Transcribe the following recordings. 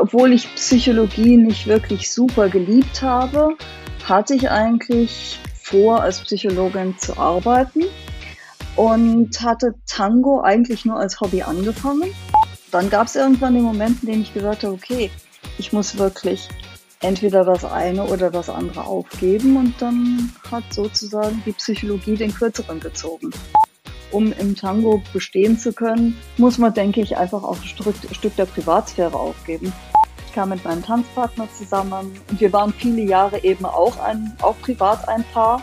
obwohl ich Psychologie nicht wirklich super geliebt habe, hatte ich eigentlich vor, als Psychologin zu arbeiten und hatte Tango eigentlich nur als Hobby angefangen. Dann gab es irgendwann den Moment, in dem ich gesagt habe, okay, ich muss wirklich entweder das eine oder das andere aufgeben und dann hat sozusagen die Psychologie den kürzeren gezogen. Um im Tango bestehen zu können, muss man, denke ich, einfach auch ein Stück, der Privatsphäre aufgeben. Ich kam mit meinem Tanzpartner zusammen und wir waren viele Jahre eben auch, ein, auch privat ein Paar,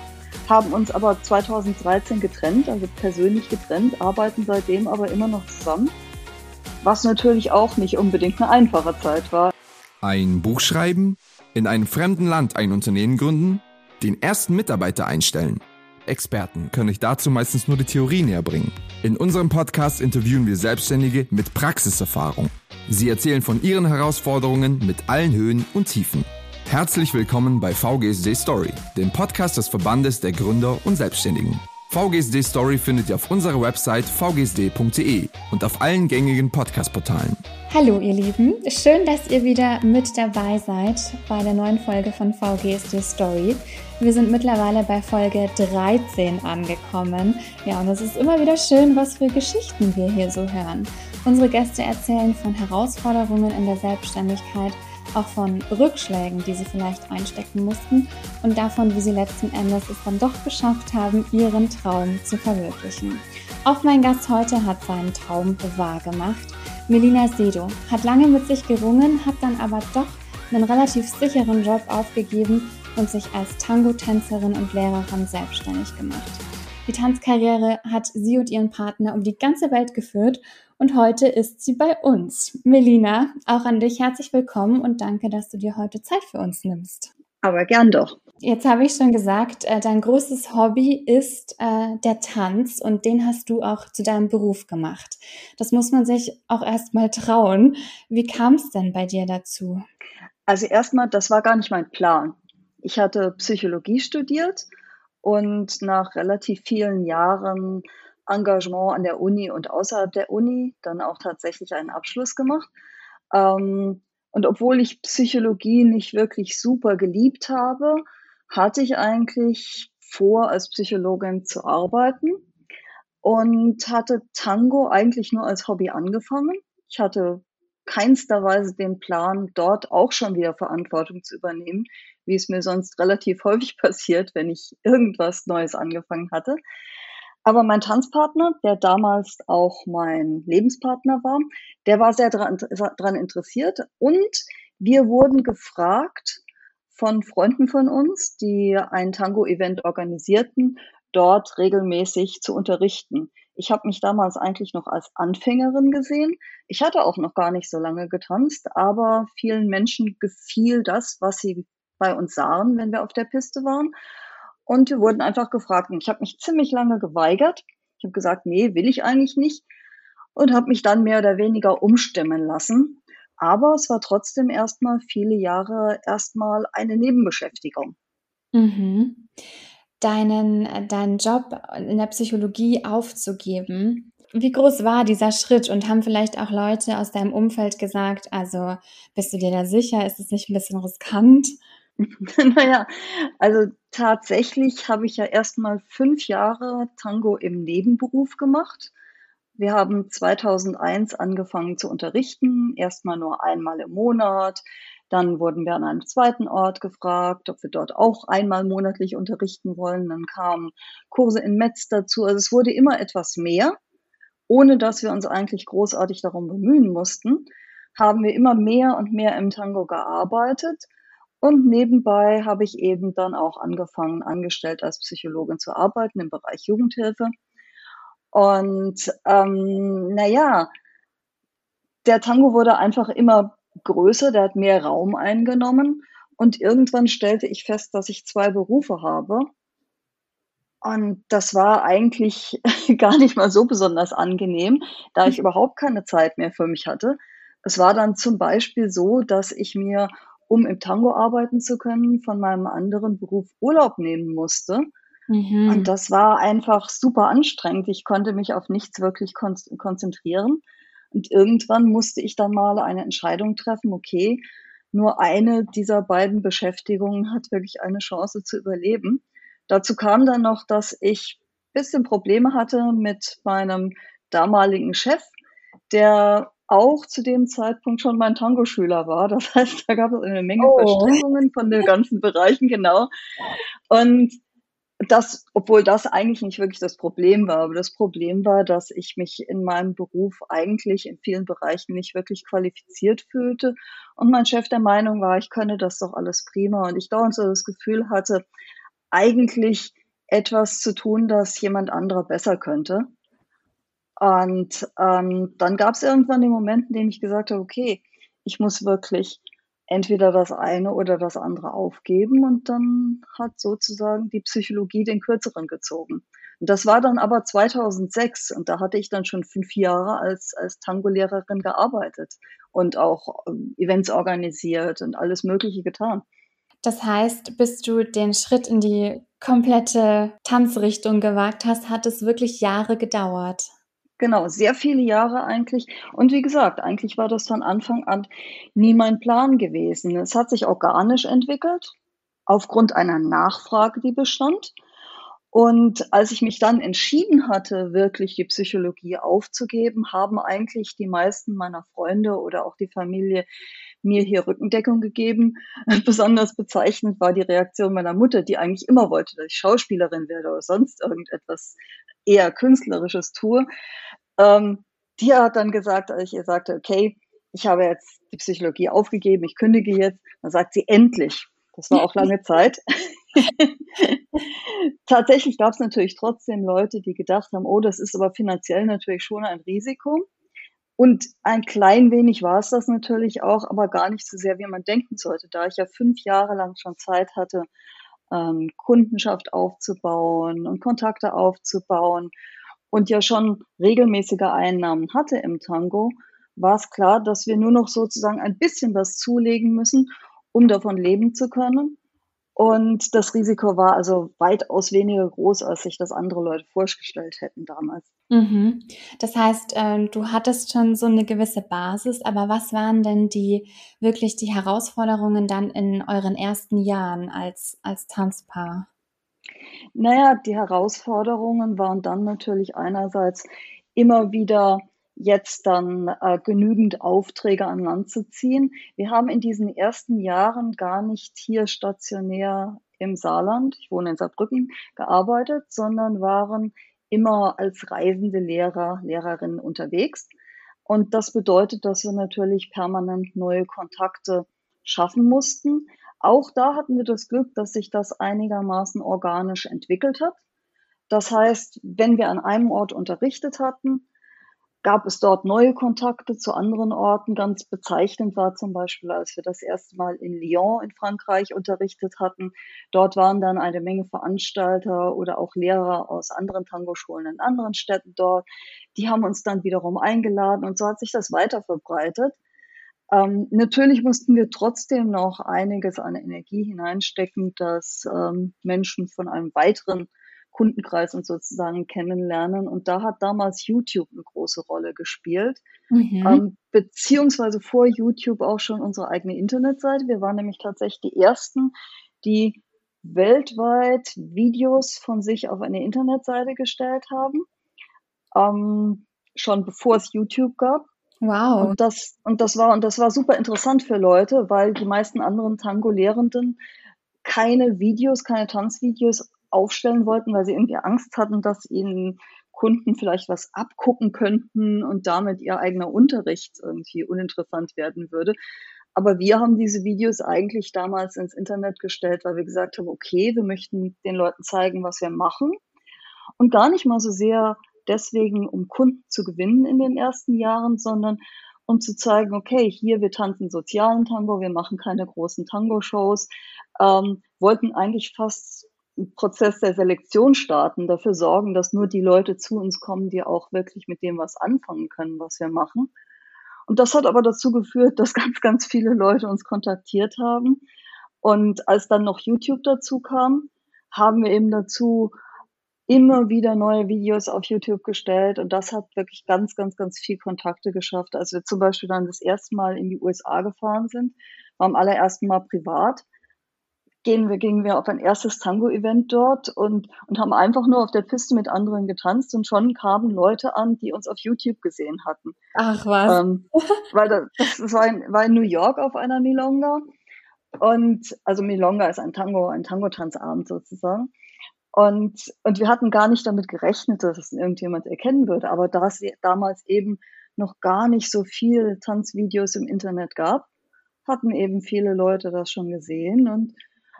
haben uns aber 2013 getrennt, also persönlich getrennt, arbeiten seitdem aber immer noch zusammen, was natürlich auch nicht unbedingt eine einfache Zeit war. Ein Buch schreiben, in einem fremden Land ein Unternehmen gründen, den ersten Mitarbeiter einstellen. Experten können euch dazu meistens nur die Theorie näher bringen. In unserem Podcast interviewen wir Selbstständige mit Praxiserfahrung. Sie erzählen von ihren Herausforderungen mit allen Höhen und Tiefen. Herzlich willkommen bei VGSD Story, dem Podcast des Verbandes der Gründer und Selbstständigen. VGSD Story findet ihr auf unserer Website vgsd.de und auf allen gängigen Podcast-Portalen. Hallo ihr Lieben, schön, dass ihr wieder mit dabei seid bei der neuen Folge von VGSD Story. Wir sind mittlerweile bei Folge 13 angekommen. Ja, und es ist immer wieder schön, was für Geschichten wir hier so hören. Unsere Gäste erzählen von Herausforderungen in der Selbstständigkeit, auch von Rückschlägen, die sie vielleicht einstecken mussten und davon, wie sie letzten Endes es dann doch geschafft haben, ihren Traum zu verwirklichen. Auch mein Gast heute hat seinen Traum wahrgemacht. Melina Sedo hat lange mit sich gerungen, hat dann aber doch einen relativ sicheren Job aufgegeben und sich als Tango-Tänzerin und Lehrerin selbstständig gemacht. Die Tanzkarriere hat sie und ihren Partner um die ganze Welt geführt und heute ist sie bei uns. Melina, auch an dich herzlich willkommen und danke, dass du dir heute Zeit für uns nimmst. Aber gern doch. Jetzt habe ich schon gesagt, äh, dein größtes Hobby ist äh, der Tanz und den hast du auch zu deinem Beruf gemacht. Das muss man sich auch erst mal trauen. Wie kam es denn bei dir dazu? Also erstmal, das war gar nicht mein Plan. Ich hatte Psychologie studiert und nach relativ vielen Jahren Engagement an der Uni und außerhalb der Uni dann auch tatsächlich einen Abschluss gemacht. Ähm, und obwohl ich Psychologie nicht wirklich super geliebt habe, hatte ich eigentlich vor, als Psychologin zu arbeiten und hatte Tango eigentlich nur als Hobby angefangen. Ich hatte keinster Weise den Plan, dort auch schon wieder Verantwortung zu übernehmen, wie es mir sonst relativ häufig passiert, wenn ich irgendwas Neues angefangen hatte. Aber mein Tanzpartner, der damals auch mein Lebenspartner war, der war sehr daran interessiert und wir wurden gefragt von Freunden von uns, die ein Tango-Event organisierten, dort regelmäßig zu unterrichten. Ich habe mich damals eigentlich noch als Anfängerin gesehen. Ich hatte auch noch gar nicht so lange getanzt, aber vielen Menschen gefiel das, was sie bei uns sahen, wenn wir auf der Piste waren. Und wir wurden einfach gefragt. Und ich habe mich ziemlich lange geweigert. Ich habe gesagt, nee, will ich eigentlich nicht. Und habe mich dann mehr oder weniger umstimmen lassen. Aber es war trotzdem erstmal viele Jahre erstmal eine Nebenbeschäftigung. Mhm. Deinen, deinen Job in der Psychologie aufzugeben, wie groß war dieser Schritt und haben vielleicht auch Leute aus deinem Umfeld gesagt, also bist du dir da sicher, ist es nicht ein bisschen riskant? naja, also tatsächlich habe ich ja erst mal fünf Jahre Tango im Nebenberuf gemacht. Wir haben 2001 angefangen zu unterrichten, erstmal nur einmal im Monat. Dann wurden wir an einem zweiten Ort gefragt, ob wir dort auch einmal monatlich unterrichten wollen. Dann kamen Kurse in Metz dazu. Also es wurde immer etwas mehr, ohne dass wir uns eigentlich großartig darum bemühen mussten, haben wir immer mehr und mehr im Tango gearbeitet und nebenbei habe ich eben dann auch angefangen, angestellt als Psychologin zu arbeiten im Bereich Jugendhilfe. Und ähm, naja, der Tango wurde einfach immer größer, der hat mehr Raum eingenommen. Und irgendwann stellte ich fest, dass ich zwei Berufe habe. Und das war eigentlich gar nicht mal so besonders angenehm, da ich überhaupt keine Zeit mehr für mich hatte. Es war dann zum Beispiel so, dass ich mir um im Tango arbeiten zu können, von meinem anderen Beruf Urlaub nehmen musste. Mhm. Und das war einfach super anstrengend. Ich konnte mich auf nichts wirklich kon konzentrieren. Und irgendwann musste ich dann mal eine Entscheidung treffen, okay, nur eine dieser beiden Beschäftigungen hat wirklich eine Chance zu überleben. Dazu kam dann noch, dass ich ein bisschen Probleme hatte mit meinem damaligen Chef, der auch zu dem Zeitpunkt schon mein Tango-Schüler war. Das heißt, da gab es eine Menge oh. Verstrickungen von den ganzen Bereichen, genau. Und das, obwohl das eigentlich nicht wirklich das Problem war, aber das Problem war, dass ich mich in meinem Beruf eigentlich in vielen Bereichen nicht wirklich qualifiziert fühlte und mein Chef der Meinung war, ich könne das doch alles prima und ich dauernd so das Gefühl hatte, eigentlich etwas zu tun, das jemand anderer besser könnte. Und ähm, dann gab es irgendwann den Moment, in dem ich gesagt habe, okay, ich muss wirklich entweder das eine oder das andere aufgeben. Und dann hat sozusagen die Psychologie den kürzeren gezogen. Und das war dann aber 2006 und da hatte ich dann schon fünf Jahre als, als Tango-Lehrerin gearbeitet und auch ähm, Events organisiert und alles Mögliche getan. Das heißt, bis du den Schritt in die komplette Tanzrichtung gewagt hast, hat es wirklich Jahre gedauert. Genau, sehr viele Jahre eigentlich. Und wie gesagt, eigentlich war das von Anfang an nie mein Plan gewesen. Es hat sich organisch entwickelt, aufgrund einer Nachfrage, die bestand. Und als ich mich dann entschieden hatte, wirklich die Psychologie aufzugeben, haben eigentlich die meisten meiner Freunde oder auch die Familie mir hier Rückendeckung gegeben. Besonders bezeichnend war die Reaktion meiner Mutter, die eigentlich immer wollte, dass ich Schauspielerin werde oder sonst irgendetwas eher Künstlerisches tue. Ähm, die hat dann gesagt, als ich ihr sagte, okay, ich habe jetzt die Psychologie aufgegeben, ich kündige jetzt, dann sagt sie endlich. Das war auch lange Zeit. Tatsächlich gab es natürlich trotzdem Leute, die gedacht haben, oh, das ist aber finanziell natürlich schon ein Risiko. Und ein klein wenig war es das natürlich auch, aber gar nicht so sehr, wie man denken sollte, da ich ja fünf Jahre lang schon Zeit hatte, ähm, Kundenschaft aufzubauen und Kontakte aufzubauen und ja schon regelmäßige Einnahmen hatte im Tango, war es klar, dass wir nur noch sozusagen ein bisschen was zulegen müssen, um davon leben zu können. Und das Risiko war also weitaus weniger groß, als sich das andere Leute vorgestellt hätten damals. Mhm. Das heißt, äh, du hattest schon so eine gewisse Basis, aber was waren denn die wirklich die Herausforderungen dann in euren ersten Jahren als, als Tanzpaar? Naja, die Herausforderungen waren dann natürlich einerseits immer wieder jetzt dann äh, genügend Aufträge an Land zu ziehen. Wir haben in diesen ersten Jahren gar nicht hier stationär im Saarland, ich wohne in Saarbrücken, gearbeitet, sondern waren immer als reisende Lehrer, Lehrerinnen unterwegs. Und das bedeutet, dass wir natürlich permanent neue Kontakte schaffen mussten. Auch da hatten wir das Glück, dass sich das einigermaßen organisch entwickelt hat. Das heißt, wenn wir an einem Ort unterrichtet hatten, gab es dort neue Kontakte zu anderen Orten. Ganz bezeichnend war zum Beispiel, als wir das erste Mal in Lyon in Frankreich unterrichtet hatten. Dort waren dann eine Menge Veranstalter oder auch Lehrer aus anderen Tango-Schulen in anderen Städten dort. Die haben uns dann wiederum eingeladen und so hat sich das weiter verbreitet. Ähm, natürlich mussten wir trotzdem noch einiges an Energie hineinstecken, dass ähm, Menschen von einem weiteren Kundenkreis und sozusagen kennenlernen. Und da hat damals YouTube eine große Rolle gespielt, mhm. ähm, beziehungsweise vor YouTube auch schon unsere eigene Internetseite. Wir waren nämlich tatsächlich die Ersten, die weltweit Videos von sich auf eine Internetseite gestellt haben, ähm, schon bevor es YouTube gab. Wow. Und das, und das war, und das war super interessant für Leute, weil die meisten anderen Tango-Lehrenden keine Videos, keine Tanzvideos aufstellen wollten, weil sie irgendwie Angst hatten, dass ihnen Kunden vielleicht was abgucken könnten und damit ihr eigener Unterricht irgendwie uninteressant werden würde. Aber wir haben diese Videos eigentlich damals ins Internet gestellt, weil wir gesagt haben, okay, wir möchten den Leuten zeigen, was wir machen und gar nicht mal so sehr deswegen, um Kunden zu gewinnen in den ersten Jahren, sondern um zu zeigen, okay, hier, wir tanzen sozialen Tango, wir machen keine großen Tango-Shows, ähm, wollten eigentlich fast Prozess der Selektion starten, dafür sorgen, dass nur die Leute zu uns kommen, die auch wirklich mit dem was anfangen können, was wir machen. Und das hat aber dazu geführt, dass ganz, ganz viele Leute uns kontaktiert haben. Und als dann noch YouTube dazu kam, haben wir eben dazu immer wieder neue Videos auf YouTube gestellt und das hat wirklich ganz, ganz, ganz viel Kontakte geschafft. Als wir zum Beispiel dann das erste Mal in die USA gefahren sind, war am allerersten Mal privat, gehen wir, gingen wir auf ein erstes Tango-Event dort und, und haben einfach nur auf der Piste mit anderen getanzt und schon kamen Leute an, die uns auf YouTube gesehen hatten. Ach was. Ähm, weil das, das war, in, war in New York auf einer Milonga und also Milonga ist ein Tango, ein Tango-Tanzabend sozusagen. Und, und wir hatten gar nicht damit gerechnet, dass es irgendjemand erkennen würde. Aber da es damals eben noch gar nicht so viel Tanzvideos im Internet gab, hatten eben viele Leute das schon gesehen und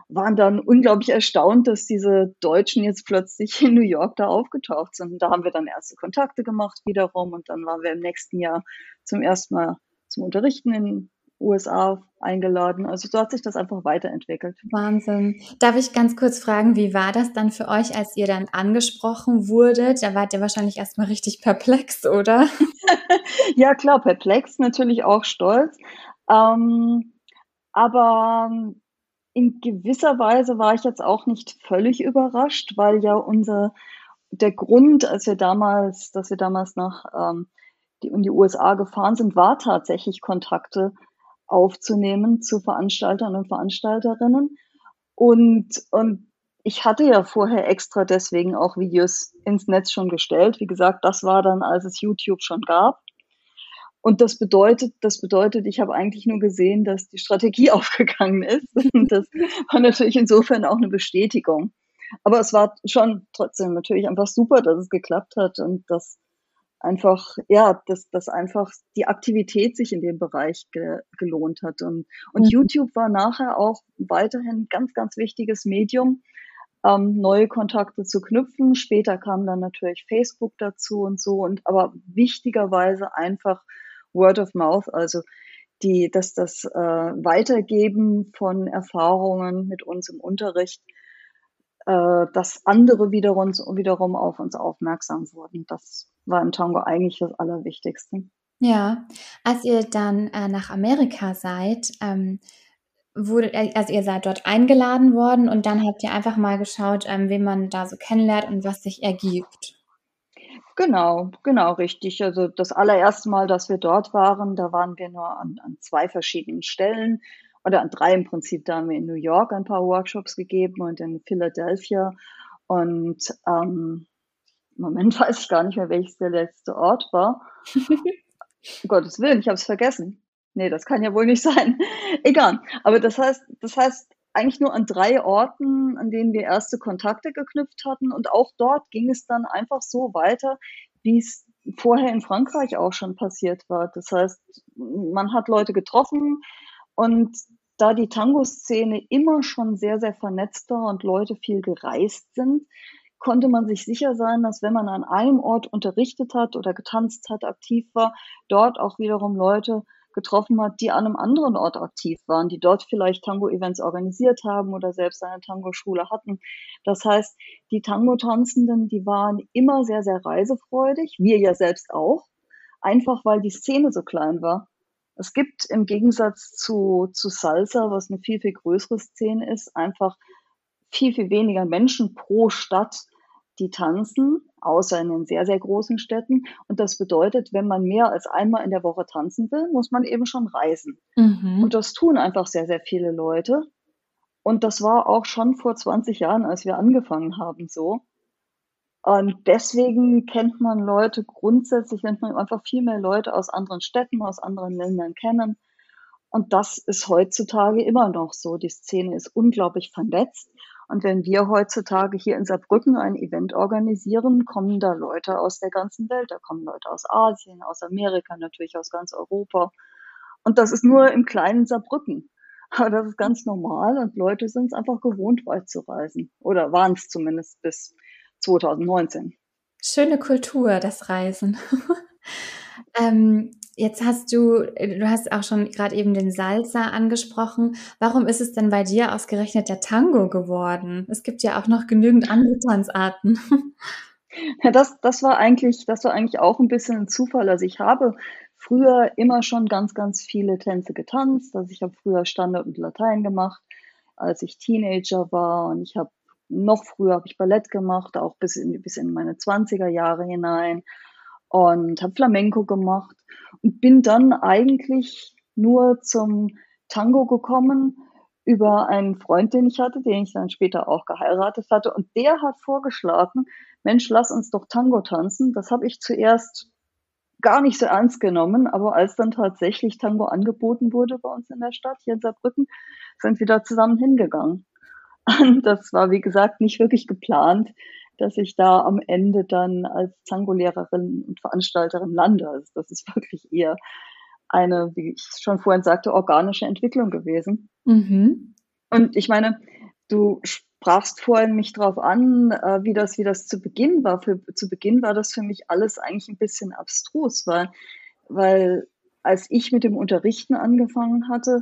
waren dann unglaublich erstaunt, dass diese Deutschen jetzt plötzlich in New York da aufgetaucht sind. Und da haben wir dann erste Kontakte gemacht wiederum und dann waren wir im nächsten Jahr zum ersten Mal zum Unterrichten in USA eingeladen. Also so hat sich das einfach weiterentwickelt. Wahnsinn. Darf ich ganz kurz fragen, wie war das dann für euch, als ihr dann angesprochen wurdet? Da wart ihr wahrscheinlich erstmal richtig perplex, oder? ja, klar, perplex, natürlich auch stolz. Ähm, aber in gewisser Weise war ich jetzt auch nicht völlig überrascht, weil ja unser der Grund, als wir damals, dass wir damals nach ähm, die, in die USA gefahren sind, war tatsächlich Kontakte aufzunehmen zu Veranstaltern und Veranstalterinnen. Und, und ich hatte ja vorher extra deswegen auch Videos ins Netz schon gestellt. Wie gesagt, das war dann, als es YouTube schon gab. Und das bedeutet, das bedeutet, ich habe eigentlich nur gesehen, dass die Strategie aufgegangen ist. Und das war natürlich insofern auch eine Bestätigung. Aber es war schon trotzdem natürlich einfach super, dass es geklappt hat und dass einfach, ja, dass, dass einfach die Aktivität sich in dem Bereich ge, gelohnt hat. Und, und mhm. YouTube war nachher auch weiterhin ganz, ganz wichtiges Medium, ähm, neue Kontakte zu knüpfen. Später kam dann natürlich Facebook dazu und so. Und aber wichtigerweise einfach Word of Mouth, also die, dass das äh, Weitergeben von Erfahrungen mit uns im Unterricht äh, dass andere wiederum, wiederum auf uns aufmerksam wurden. Das war im Tango eigentlich das Allerwichtigste. Ja, als ihr dann äh, nach Amerika seid, ähm, wurde, äh, also ihr seid dort eingeladen worden und dann habt ihr einfach mal geschaut, ähm, wen man da so kennenlernt und was sich ergibt. Genau, genau, richtig. Also das allererste Mal, dass wir dort waren, da waren wir nur an, an zwei verschiedenen Stellen oder an drei im Prinzip. Da haben wir in New York ein paar Workshops gegeben und in Philadelphia. Und ähm, im Moment weiß ich gar nicht mehr, welches der letzte Ort war. um Gottes Willen, ich habe es vergessen. Nee, das kann ja wohl nicht sein. Egal. Aber das heißt, das heißt, eigentlich nur an drei Orten, an denen wir erste Kontakte geknüpft hatten. Und auch dort ging es dann einfach so weiter, wie es vorher in Frankreich auch schon passiert war. Das heißt, man hat Leute getroffen und da die Tango-Szene immer schon sehr, sehr vernetzt war und Leute viel gereist sind, konnte man sich sicher sein, dass wenn man an einem Ort unterrichtet hat oder getanzt hat, aktiv war, dort auch wiederum Leute getroffen hat, die an einem anderen Ort aktiv waren, die dort vielleicht Tango-Events organisiert haben oder selbst eine Tango-Schule hatten. Das heißt, die Tango-Tanzenden, die waren immer sehr, sehr reisefreudig, wir ja selbst auch, einfach weil die Szene so klein war. Es gibt im Gegensatz zu, zu Salsa, was eine viel, viel größere Szene ist, einfach viel, viel weniger Menschen pro Stadt, die tanzen, außer in den sehr, sehr großen Städten. Und das bedeutet, wenn man mehr als einmal in der Woche tanzen will, muss man eben schon reisen. Mhm. Und das tun einfach sehr, sehr viele Leute. Und das war auch schon vor 20 Jahren, als wir angefangen haben, so. Und deswegen kennt man Leute grundsätzlich, lernt man einfach viel mehr Leute aus anderen Städten, aus anderen Ländern kennen. Und das ist heutzutage immer noch so. Die Szene ist unglaublich vernetzt. Und wenn wir heutzutage hier in Saarbrücken ein Event organisieren, kommen da Leute aus der ganzen Welt. Da kommen Leute aus Asien, aus Amerika, natürlich aus ganz Europa. Und das ist nur im kleinen Saarbrücken. Aber das ist ganz normal und Leute sind es einfach gewohnt, weit zu reisen. Oder waren es zumindest bis 2019. Schöne Kultur, das Reisen. ähm, jetzt hast du, du hast auch schon gerade eben den Salsa angesprochen. Warum ist es denn bei dir ausgerechnet der Tango geworden? Es gibt ja auch noch genügend andere Tanzarten. Ja, das, das war eigentlich, das war eigentlich auch ein bisschen ein Zufall. Also ich habe früher immer schon ganz, ganz viele Tänze getanzt. Also ich habe früher Standard und Latein gemacht, als ich Teenager war und ich habe noch früher habe ich Ballett gemacht, auch bis in, bis in meine 20er Jahre hinein und habe Flamenco gemacht und bin dann eigentlich nur zum Tango gekommen über einen Freund, den ich hatte, den ich dann später auch geheiratet hatte. Und der hat vorgeschlagen, Mensch, lass uns doch Tango tanzen. Das habe ich zuerst gar nicht so ernst genommen, aber als dann tatsächlich Tango angeboten wurde bei uns in der Stadt, hier in Saarbrücken, sind wir da zusammen hingegangen. Und das war, wie gesagt, nicht wirklich geplant, dass ich da am Ende dann als Tango-Lehrerin und Veranstalterin lande. Also das ist wirklich eher eine, wie ich schon vorhin sagte, organische Entwicklung gewesen. Mhm. Und ich meine, du sprachst vorhin mich drauf an, äh, wie das, wie das zu Beginn war. Für, zu Beginn war das für mich alles eigentlich ein bisschen abstrus, weil, weil als ich mit dem Unterrichten angefangen hatte,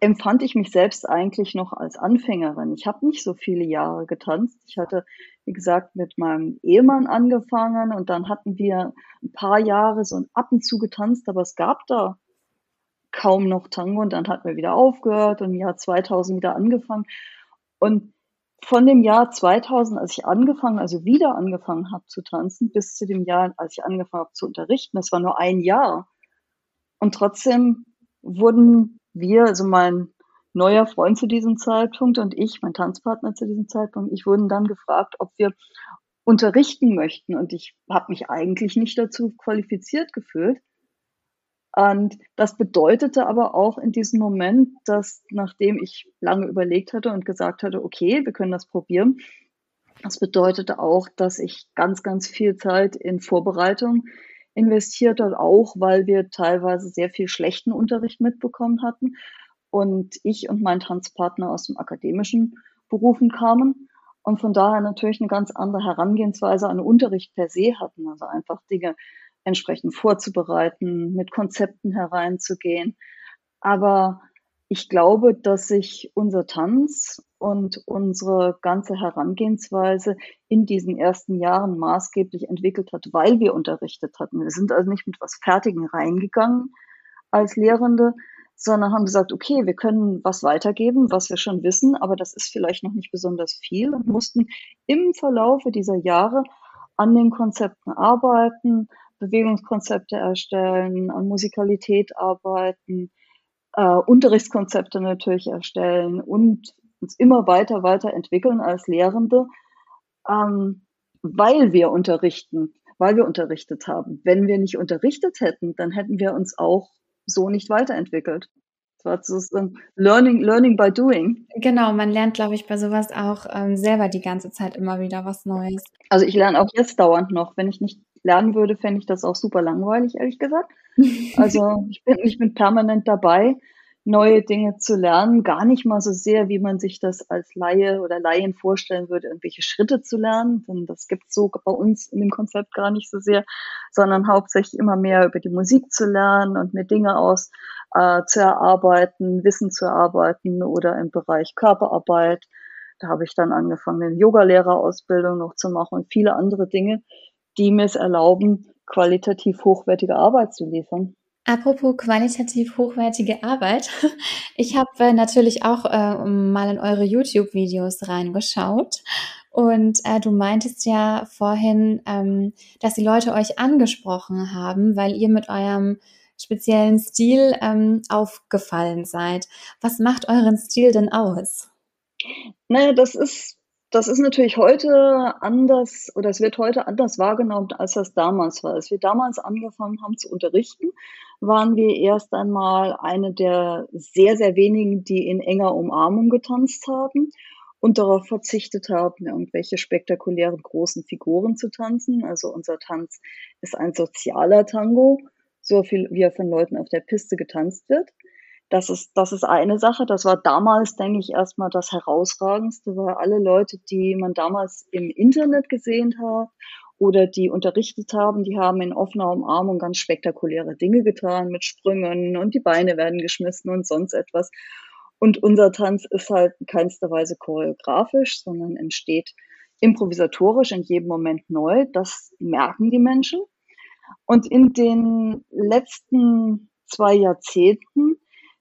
empfand ich mich selbst eigentlich noch als Anfängerin. Ich habe nicht so viele Jahre getanzt. Ich hatte, wie gesagt, mit meinem Ehemann angefangen und dann hatten wir ein paar Jahre so ab und zu getanzt, aber es gab da kaum noch Tango und dann hatten wir wieder aufgehört und im Jahr 2000 wieder angefangen. Und von dem Jahr 2000, als ich angefangen, also wieder angefangen habe zu tanzen, bis zu dem Jahr, als ich angefangen habe zu unterrichten, das war nur ein Jahr. Und trotzdem wurden wir, also mein neuer Freund zu diesem Zeitpunkt und ich, mein Tanzpartner zu diesem Zeitpunkt, ich wurden dann gefragt, ob wir unterrichten möchten. Und ich habe mich eigentlich nicht dazu qualifiziert gefühlt. Und das bedeutete aber auch in diesem Moment, dass nachdem ich lange überlegt hatte und gesagt hatte, okay, wir können das probieren, das bedeutete auch, dass ich ganz, ganz viel Zeit in Vorbereitung investiert hat, auch weil wir teilweise sehr viel schlechten Unterricht mitbekommen hatten und ich und mein Tanzpartner aus dem akademischen Berufen kamen und von daher natürlich eine ganz andere Herangehensweise an Unterricht per se hatten, also einfach Dinge entsprechend vorzubereiten, mit Konzepten hereinzugehen. Aber ich glaube, dass sich unser Tanz und unsere ganze Herangehensweise in diesen ersten Jahren maßgeblich entwickelt hat, weil wir unterrichtet hatten. Wir sind also nicht mit was Fertigen reingegangen als Lehrende, sondern haben gesagt, okay, wir können was weitergeben, was wir schon wissen, aber das ist vielleicht noch nicht besonders viel und mussten im Verlaufe dieser Jahre an den Konzepten arbeiten, Bewegungskonzepte erstellen, an Musikalität arbeiten, äh, Unterrichtskonzepte natürlich erstellen und uns immer weiter, weiter entwickeln als Lehrende, ähm, weil wir unterrichten, weil wir unterrichtet haben. Wenn wir nicht unterrichtet hätten, dann hätten wir uns auch so nicht weiterentwickelt. Das war so Learning, Learning by Doing. Genau, man lernt, glaube ich, bei sowas auch ähm, selber die ganze Zeit immer wieder was Neues. Also ich lerne auch jetzt dauernd noch. Wenn ich nicht lernen würde, fände ich das auch super langweilig, ehrlich gesagt. Also ich bin, ich bin permanent dabei neue Dinge zu lernen, gar nicht mal so sehr, wie man sich das als Laie oder Laien vorstellen würde, irgendwelche Schritte zu lernen, denn das gibt es so bei uns in dem Konzept gar nicht so sehr, sondern hauptsächlich immer mehr über die Musik zu lernen und mir Dinge aus äh, zu erarbeiten, Wissen zu erarbeiten oder im Bereich Körperarbeit. Da habe ich dann angefangen, eine Yogalehrerausbildung noch zu machen und viele andere Dinge, die mir es erlauben, qualitativ hochwertige Arbeit zu liefern. Apropos qualitativ hochwertige Arbeit. Ich habe äh, natürlich auch äh, mal in eure YouTube-Videos reingeschaut. Und äh, du meintest ja vorhin, ähm, dass die Leute euch angesprochen haben, weil ihr mit eurem speziellen Stil ähm, aufgefallen seid. Was macht euren Stil denn aus? Naja, das ist das ist natürlich heute anders oder es wird heute anders wahrgenommen, als das damals war. Als wir damals angefangen haben zu unterrichten, waren wir erst einmal eine der sehr, sehr wenigen, die in enger Umarmung getanzt haben und darauf verzichtet haben, irgendwelche spektakulären großen Figuren zu tanzen. Also unser Tanz ist ein sozialer Tango, so viel wie er von Leuten auf der Piste getanzt wird. Das ist, das ist eine Sache. Das war damals, denke ich, erstmal das Herausragendste, weil alle Leute, die man damals im Internet gesehen hat oder die unterrichtet haben, die haben in offener Umarmung ganz spektakuläre Dinge getan mit Sprüngen und die Beine werden geschmissen und sonst etwas. Und unser Tanz ist halt in keinster Weise choreografisch, sondern entsteht improvisatorisch in jedem Moment neu. Das merken die Menschen. Und in den letzten zwei Jahrzehnten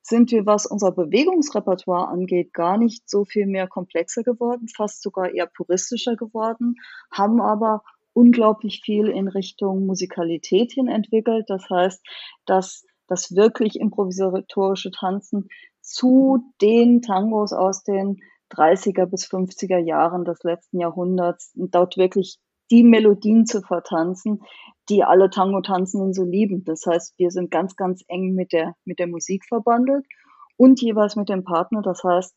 sind wir, was unser Bewegungsrepertoire angeht, gar nicht so viel mehr komplexer geworden, fast sogar eher puristischer geworden, haben aber unglaublich viel in Richtung Musikalität hin entwickelt. Das heißt, dass das wirklich improvisatorische Tanzen zu den Tangos aus den 30er bis 50er Jahren des letzten Jahrhunderts dort wirklich die Melodien zu vertanzen, die alle Tango-Tanzenden so lieben. Das heißt, wir sind ganz, ganz eng mit der, mit der Musik verbandelt und jeweils mit dem Partner. Das heißt,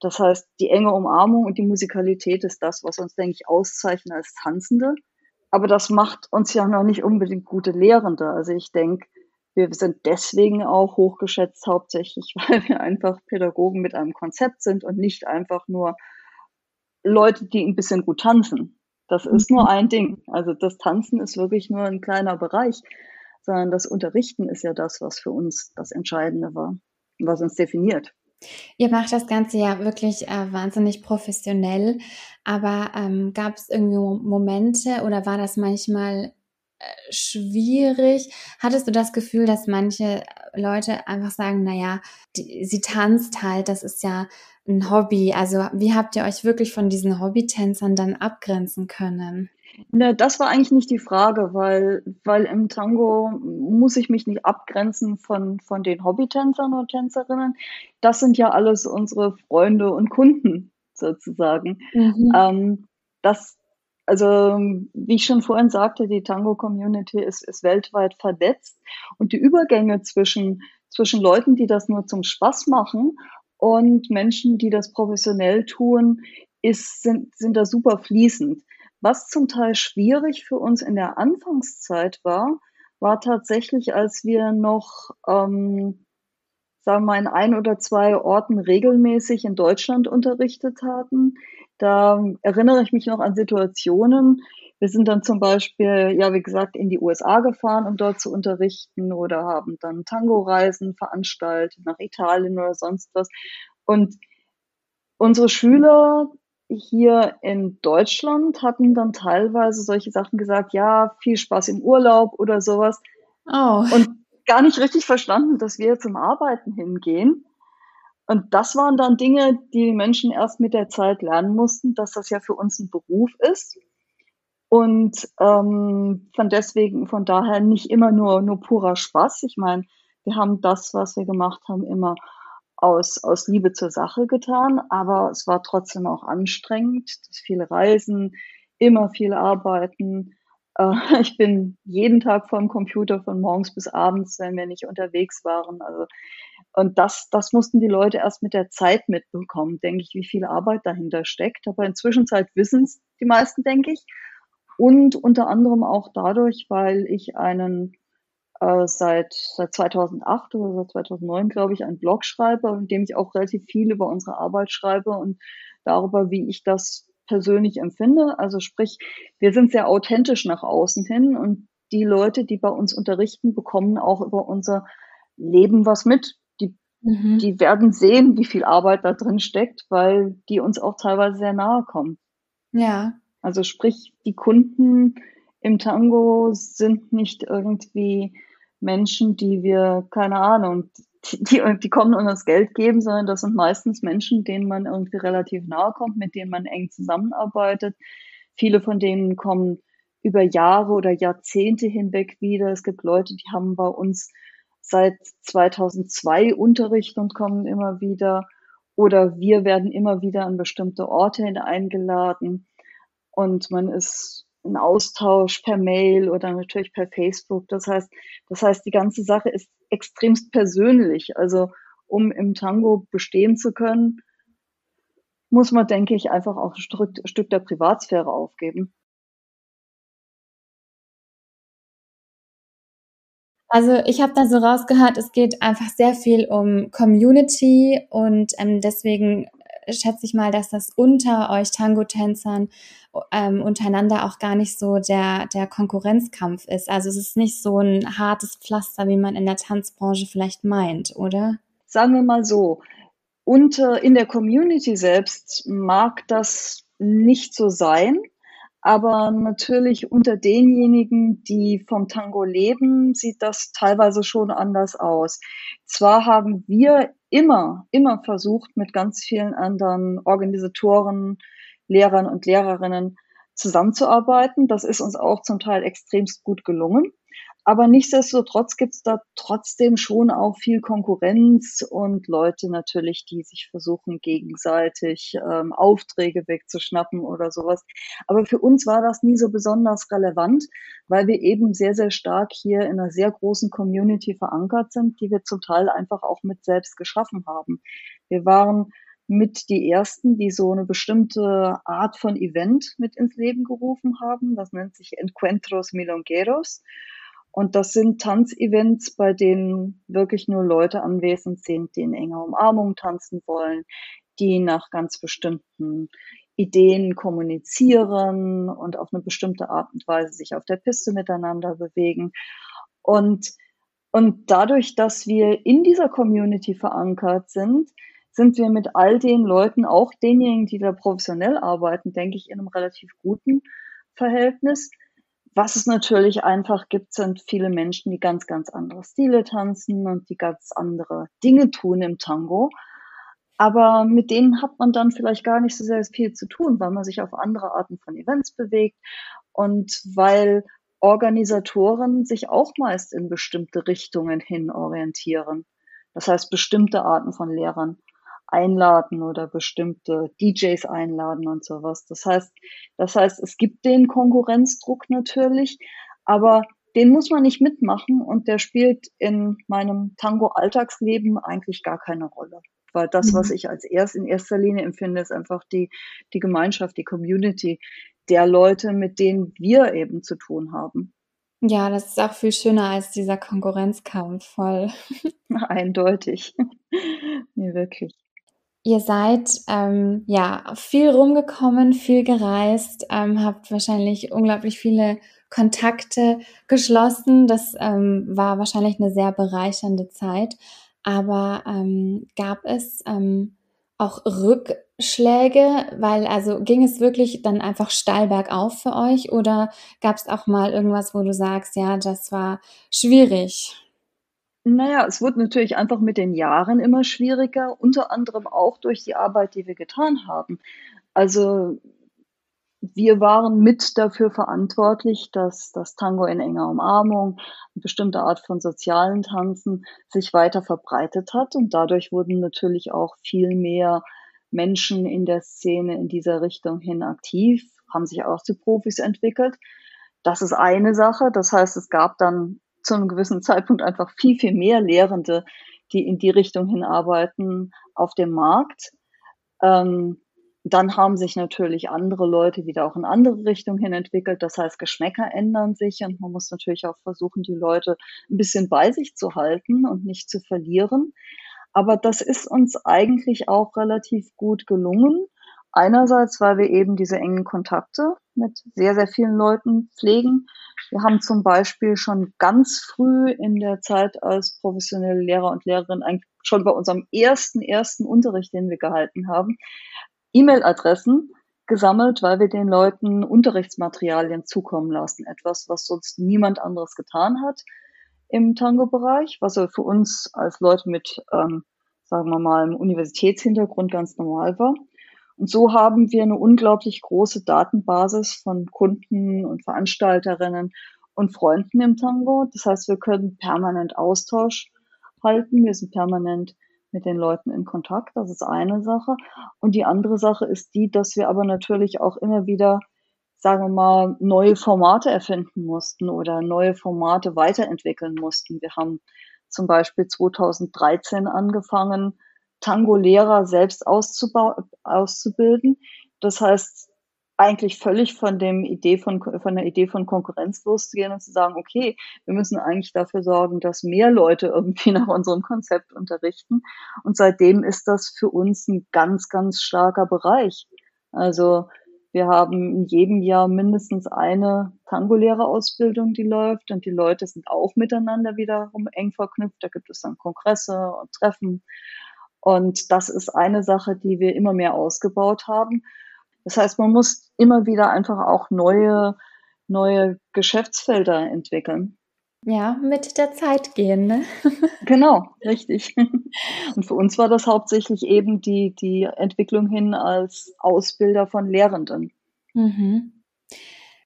das heißt, die enge Umarmung und die Musikalität ist das, was uns, denke ich, auszeichnet als Tanzende. Aber das macht uns ja noch nicht unbedingt gute Lehrende. Also ich denke, wir sind deswegen auch hochgeschätzt, hauptsächlich, weil wir einfach Pädagogen mit einem Konzept sind und nicht einfach nur Leute, die ein bisschen gut tanzen. Das ist nur mhm. ein Ding. Also das Tanzen ist wirklich nur ein kleiner Bereich, sondern das Unterrichten ist ja das, was für uns das Entscheidende war, was uns definiert. Ihr macht das Ganze ja wirklich äh, wahnsinnig professionell, aber ähm, gab es irgendwie Momente oder war das manchmal schwierig? Hattest du das Gefühl, dass manche Leute einfach sagen, naja, die, sie tanzt halt, das ist ja ein Hobby? Also wie habt ihr euch wirklich von diesen Hobbytänzern dann abgrenzen können? Ne, das war eigentlich nicht die Frage, weil, weil im Tango muss ich mich nicht abgrenzen von, von den Hobbytänzern und Tänzerinnen. Das sind ja alles unsere Freunde und Kunden sozusagen. Mhm. Ähm, das, also, wie ich schon vorhin sagte, die Tango-Community ist, ist weltweit vernetzt und die Übergänge zwischen, zwischen Leuten, die das nur zum Spaß machen und Menschen, die das professionell tun, ist, sind, sind da super fließend. Was zum Teil schwierig für uns in der Anfangszeit war, war tatsächlich, als wir noch, ähm, sagen wir mal, in ein oder zwei Orten regelmäßig in Deutschland unterrichtet hatten. Da erinnere ich mich noch an Situationen. Wir sind dann zum Beispiel, ja, wie gesagt, in die USA gefahren, um dort zu unterrichten oder haben dann Tango-Reisen veranstaltet nach Italien oder sonst was. Und unsere Schüler hier in Deutschland hatten dann teilweise solche Sachen gesagt, ja, viel Spaß im Urlaub oder sowas. Oh. Und gar nicht richtig verstanden, dass wir zum Arbeiten hingehen. Und das waren dann Dinge, die Menschen erst mit der Zeit lernen mussten, dass das ja für uns ein Beruf ist. Und ähm, von deswegen, von daher nicht immer nur, nur purer Spaß. Ich meine, wir haben das, was wir gemacht haben, immer aus, aus Liebe zur Sache getan, aber es war trotzdem auch anstrengend, das viele Reisen, immer viel Arbeiten. Äh, ich bin jeden Tag vor dem Computer von morgens bis abends, wenn wir nicht unterwegs waren. Also und das, das mussten die Leute erst mit der Zeit mitbekommen, denke ich, wie viel Arbeit dahinter steckt. Aber inzwischen wissen es die meisten, denke ich. Und unter anderem auch dadurch, weil ich einen äh, seit, seit 2008 oder seit 2009, glaube ich, einen Blog schreibe, in dem ich auch relativ viel über unsere Arbeit schreibe und darüber, wie ich das persönlich empfinde. Also sprich, wir sind sehr authentisch nach außen hin und die Leute, die bei uns unterrichten, bekommen auch über unser Leben was mit. Mhm. Die werden sehen, wie viel Arbeit da drin steckt, weil die uns auch teilweise sehr nahe kommen. Ja. Also sprich, die Kunden im Tango sind nicht irgendwie Menschen, die wir, keine Ahnung, die, die kommen und uns Geld geben, sondern das sind meistens Menschen, denen man irgendwie relativ nahe kommt, mit denen man eng zusammenarbeitet. Viele von denen kommen über Jahre oder Jahrzehnte hinweg wieder. Es gibt Leute, die haben bei uns seit 2002 Unterricht und kommen immer wieder. Oder wir werden immer wieder an bestimmte Orte eingeladen. Und man ist in Austausch per Mail oder natürlich per Facebook. Das heißt, das heißt, die ganze Sache ist extremst persönlich. Also, um im Tango bestehen zu können, muss man, denke ich, einfach auch ein Stück der Privatsphäre aufgeben. Also ich habe da so rausgehört, es geht einfach sehr viel um Community und ähm, deswegen äh, schätze ich mal, dass das unter euch Tango-Tänzern ähm, untereinander auch gar nicht so der, der Konkurrenzkampf ist. Also es ist nicht so ein hartes Pflaster, wie man in der Tanzbranche vielleicht meint, oder? Sagen wir mal so, unter, in der Community selbst mag das nicht so sein, Aber natürlich unter denjenigen, die vom Tango leben, sieht das teilweise schon anders aus. Zwar haben wir immer, immer versucht, mit ganz vielen anderen Organisatoren, Lehrern und Lehrerinnen zusammenzuarbeiten. Das ist uns auch zum Teil extremst gut gelungen. Aber nichtsdestotrotz gibt es da trotzdem schon auch viel Konkurrenz und Leute natürlich, die sich versuchen, gegenseitig ähm, Aufträge wegzuschnappen oder sowas. Aber für uns war das nie so besonders relevant, weil wir eben sehr, sehr stark hier in einer sehr großen Community verankert sind, die wir zum Teil einfach auch mit selbst geschaffen haben. Wir waren mit die ersten, die so eine bestimmte Art von Event mit ins Leben gerufen haben. Das nennt sich Encuentros Milongueros. Und das sind Tanzevents, bei denen wirklich nur Leute anwesend sind, die in enger Umarmung tanzen wollen, die nach ganz bestimmten Ideen kommunizieren und auf eine bestimmte Art und Weise sich auf der Piste miteinander bewegen. Und, und dadurch, dass wir in dieser Community verankert sind, sind wir mit all den Leuten, auch denjenigen, die da professionell arbeiten, denke ich, in einem relativ guten Verhältnis. Was es natürlich einfach gibt, sind viele Menschen, die ganz, ganz andere Stile tanzen und die ganz andere Dinge tun im Tango. Aber mit denen hat man dann vielleicht gar nicht so sehr viel zu tun, weil man sich auf andere Arten von Events bewegt und weil Organisatoren sich auch meist in bestimmte Richtungen hin orientieren. Das heißt, bestimmte Arten von Lehrern einladen oder bestimmte DJs einladen und sowas. Das heißt, das heißt, es gibt den Konkurrenzdruck natürlich, aber den muss man nicht mitmachen und der spielt in meinem Tango-Alltagsleben eigentlich gar keine Rolle. Weil das, mhm. was ich als erst in erster Linie empfinde, ist einfach die, die Gemeinschaft, die Community der Leute, mit denen wir eben zu tun haben. Ja, das ist auch viel schöner als dieser Konkurrenzkampf, voll. Eindeutig. nee, wirklich. Ihr seid ähm, ja viel rumgekommen, viel gereist, ähm, habt wahrscheinlich unglaublich viele Kontakte geschlossen. Das ähm, war wahrscheinlich eine sehr bereichernde Zeit. Aber ähm, gab es ähm, auch Rückschläge, weil also ging es wirklich dann einfach steil bergauf für euch oder gab es auch mal irgendwas, wo du sagst, ja, das war schwierig? Naja, es wird natürlich einfach mit den Jahren immer schwieriger, unter anderem auch durch die Arbeit, die wir getan haben. Also wir waren mit dafür verantwortlich, dass das Tango in enger Umarmung, eine bestimmte Art von sozialen Tanzen sich weiter verbreitet hat. Und dadurch wurden natürlich auch viel mehr Menschen in der Szene in dieser Richtung hin aktiv, haben sich auch zu Profis entwickelt. Das ist eine Sache. Das heißt, es gab dann zu einem gewissen Zeitpunkt einfach viel, viel mehr Lehrende, die in die Richtung hinarbeiten, auf dem Markt. Ähm, dann haben sich natürlich andere Leute wieder auch in andere Richtungen hin entwickelt. Das heißt, Geschmäcker ändern sich und man muss natürlich auch versuchen, die Leute ein bisschen bei sich zu halten und nicht zu verlieren. Aber das ist uns eigentlich auch relativ gut gelungen. Einerseits, weil wir eben diese engen Kontakte mit sehr, sehr vielen Leuten pflegen. Wir haben zum Beispiel schon ganz früh in der Zeit als professionelle Lehrer und Lehrerin, eigentlich schon bei unserem ersten, ersten Unterricht, den wir gehalten haben, E-Mail-Adressen gesammelt, weil wir den Leuten Unterrichtsmaterialien zukommen lassen. Etwas, was sonst niemand anderes getan hat im Tango-Bereich, was für uns als Leute mit, ähm, sagen wir mal, einem Universitätshintergrund ganz normal war. Und so haben wir eine unglaublich große Datenbasis von Kunden und Veranstalterinnen und Freunden im Tango. Das heißt, wir können permanent Austausch halten. Wir sind permanent mit den Leuten in Kontakt. Das ist eine Sache. Und die andere Sache ist die, dass wir aber natürlich auch immer wieder, sagen wir mal, neue Formate erfinden mussten oder neue Formate weiterentwickeln mussten. Wir haben zum Beispiel 2013 angefangen, Tango-Lehrer selbst auszubilden. Das heißt, eigentlich völlig von dem Idee von, von der Idee von Konkurrenz loszugehen und zu sagen, okay, wir müssen eigentlich dafür sorgen, dass mehr Leute irgendwie nach unserem Konzept unterrichten. Und seitdem ist das für uns ein ganz, ganz starker Bereich. Also wir haben in jedem Jahr mindestens eine Tango-Lehrerausbildung, die läuft und die Leute sind auch miteinander wiederum eng verknüpft. Da gibt es dann Kongresse und Treffen und das ist eine Sache, die wir immer mehr ausgebaut haben. Das heißt, man muss immer wieder einfach auch neue, neue Geschäftsfelder entwickeln. Ja, mit der Zeit gehen, ne? Genau, richtig. Und für uns war das hauptsächlich eben die, die Entwicklung hin als Ausbilder von Lehrenden. Mhm.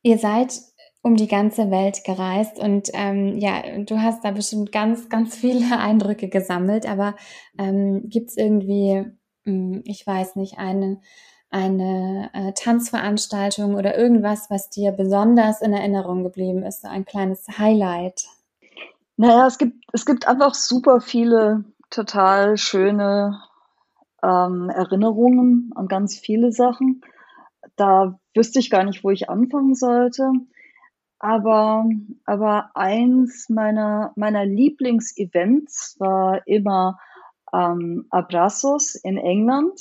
Ihr seid um die ganze Welt gereist und ähm, ja, du hast da bestimmt ganz, ganz viele Eindrücke gesammelt, aber ähm, gibt es irgendwie, hm, ich weiß nicht, eine, eine äh, Tanzveranstaltung oder irgendwas, was dir besonders in Erinnerung geblieben ist, so ein kleines Highlight? Naja, es gibt, es gibt einfach super viele total schöne ähm, Erinnerungen an ganz viele Sachen. Da wüsste ich gar nicht, wo ich anfangen sollte. Aber, aber eins meiner, meiner Lieblingsevents war immer ähm, Abrazos in England.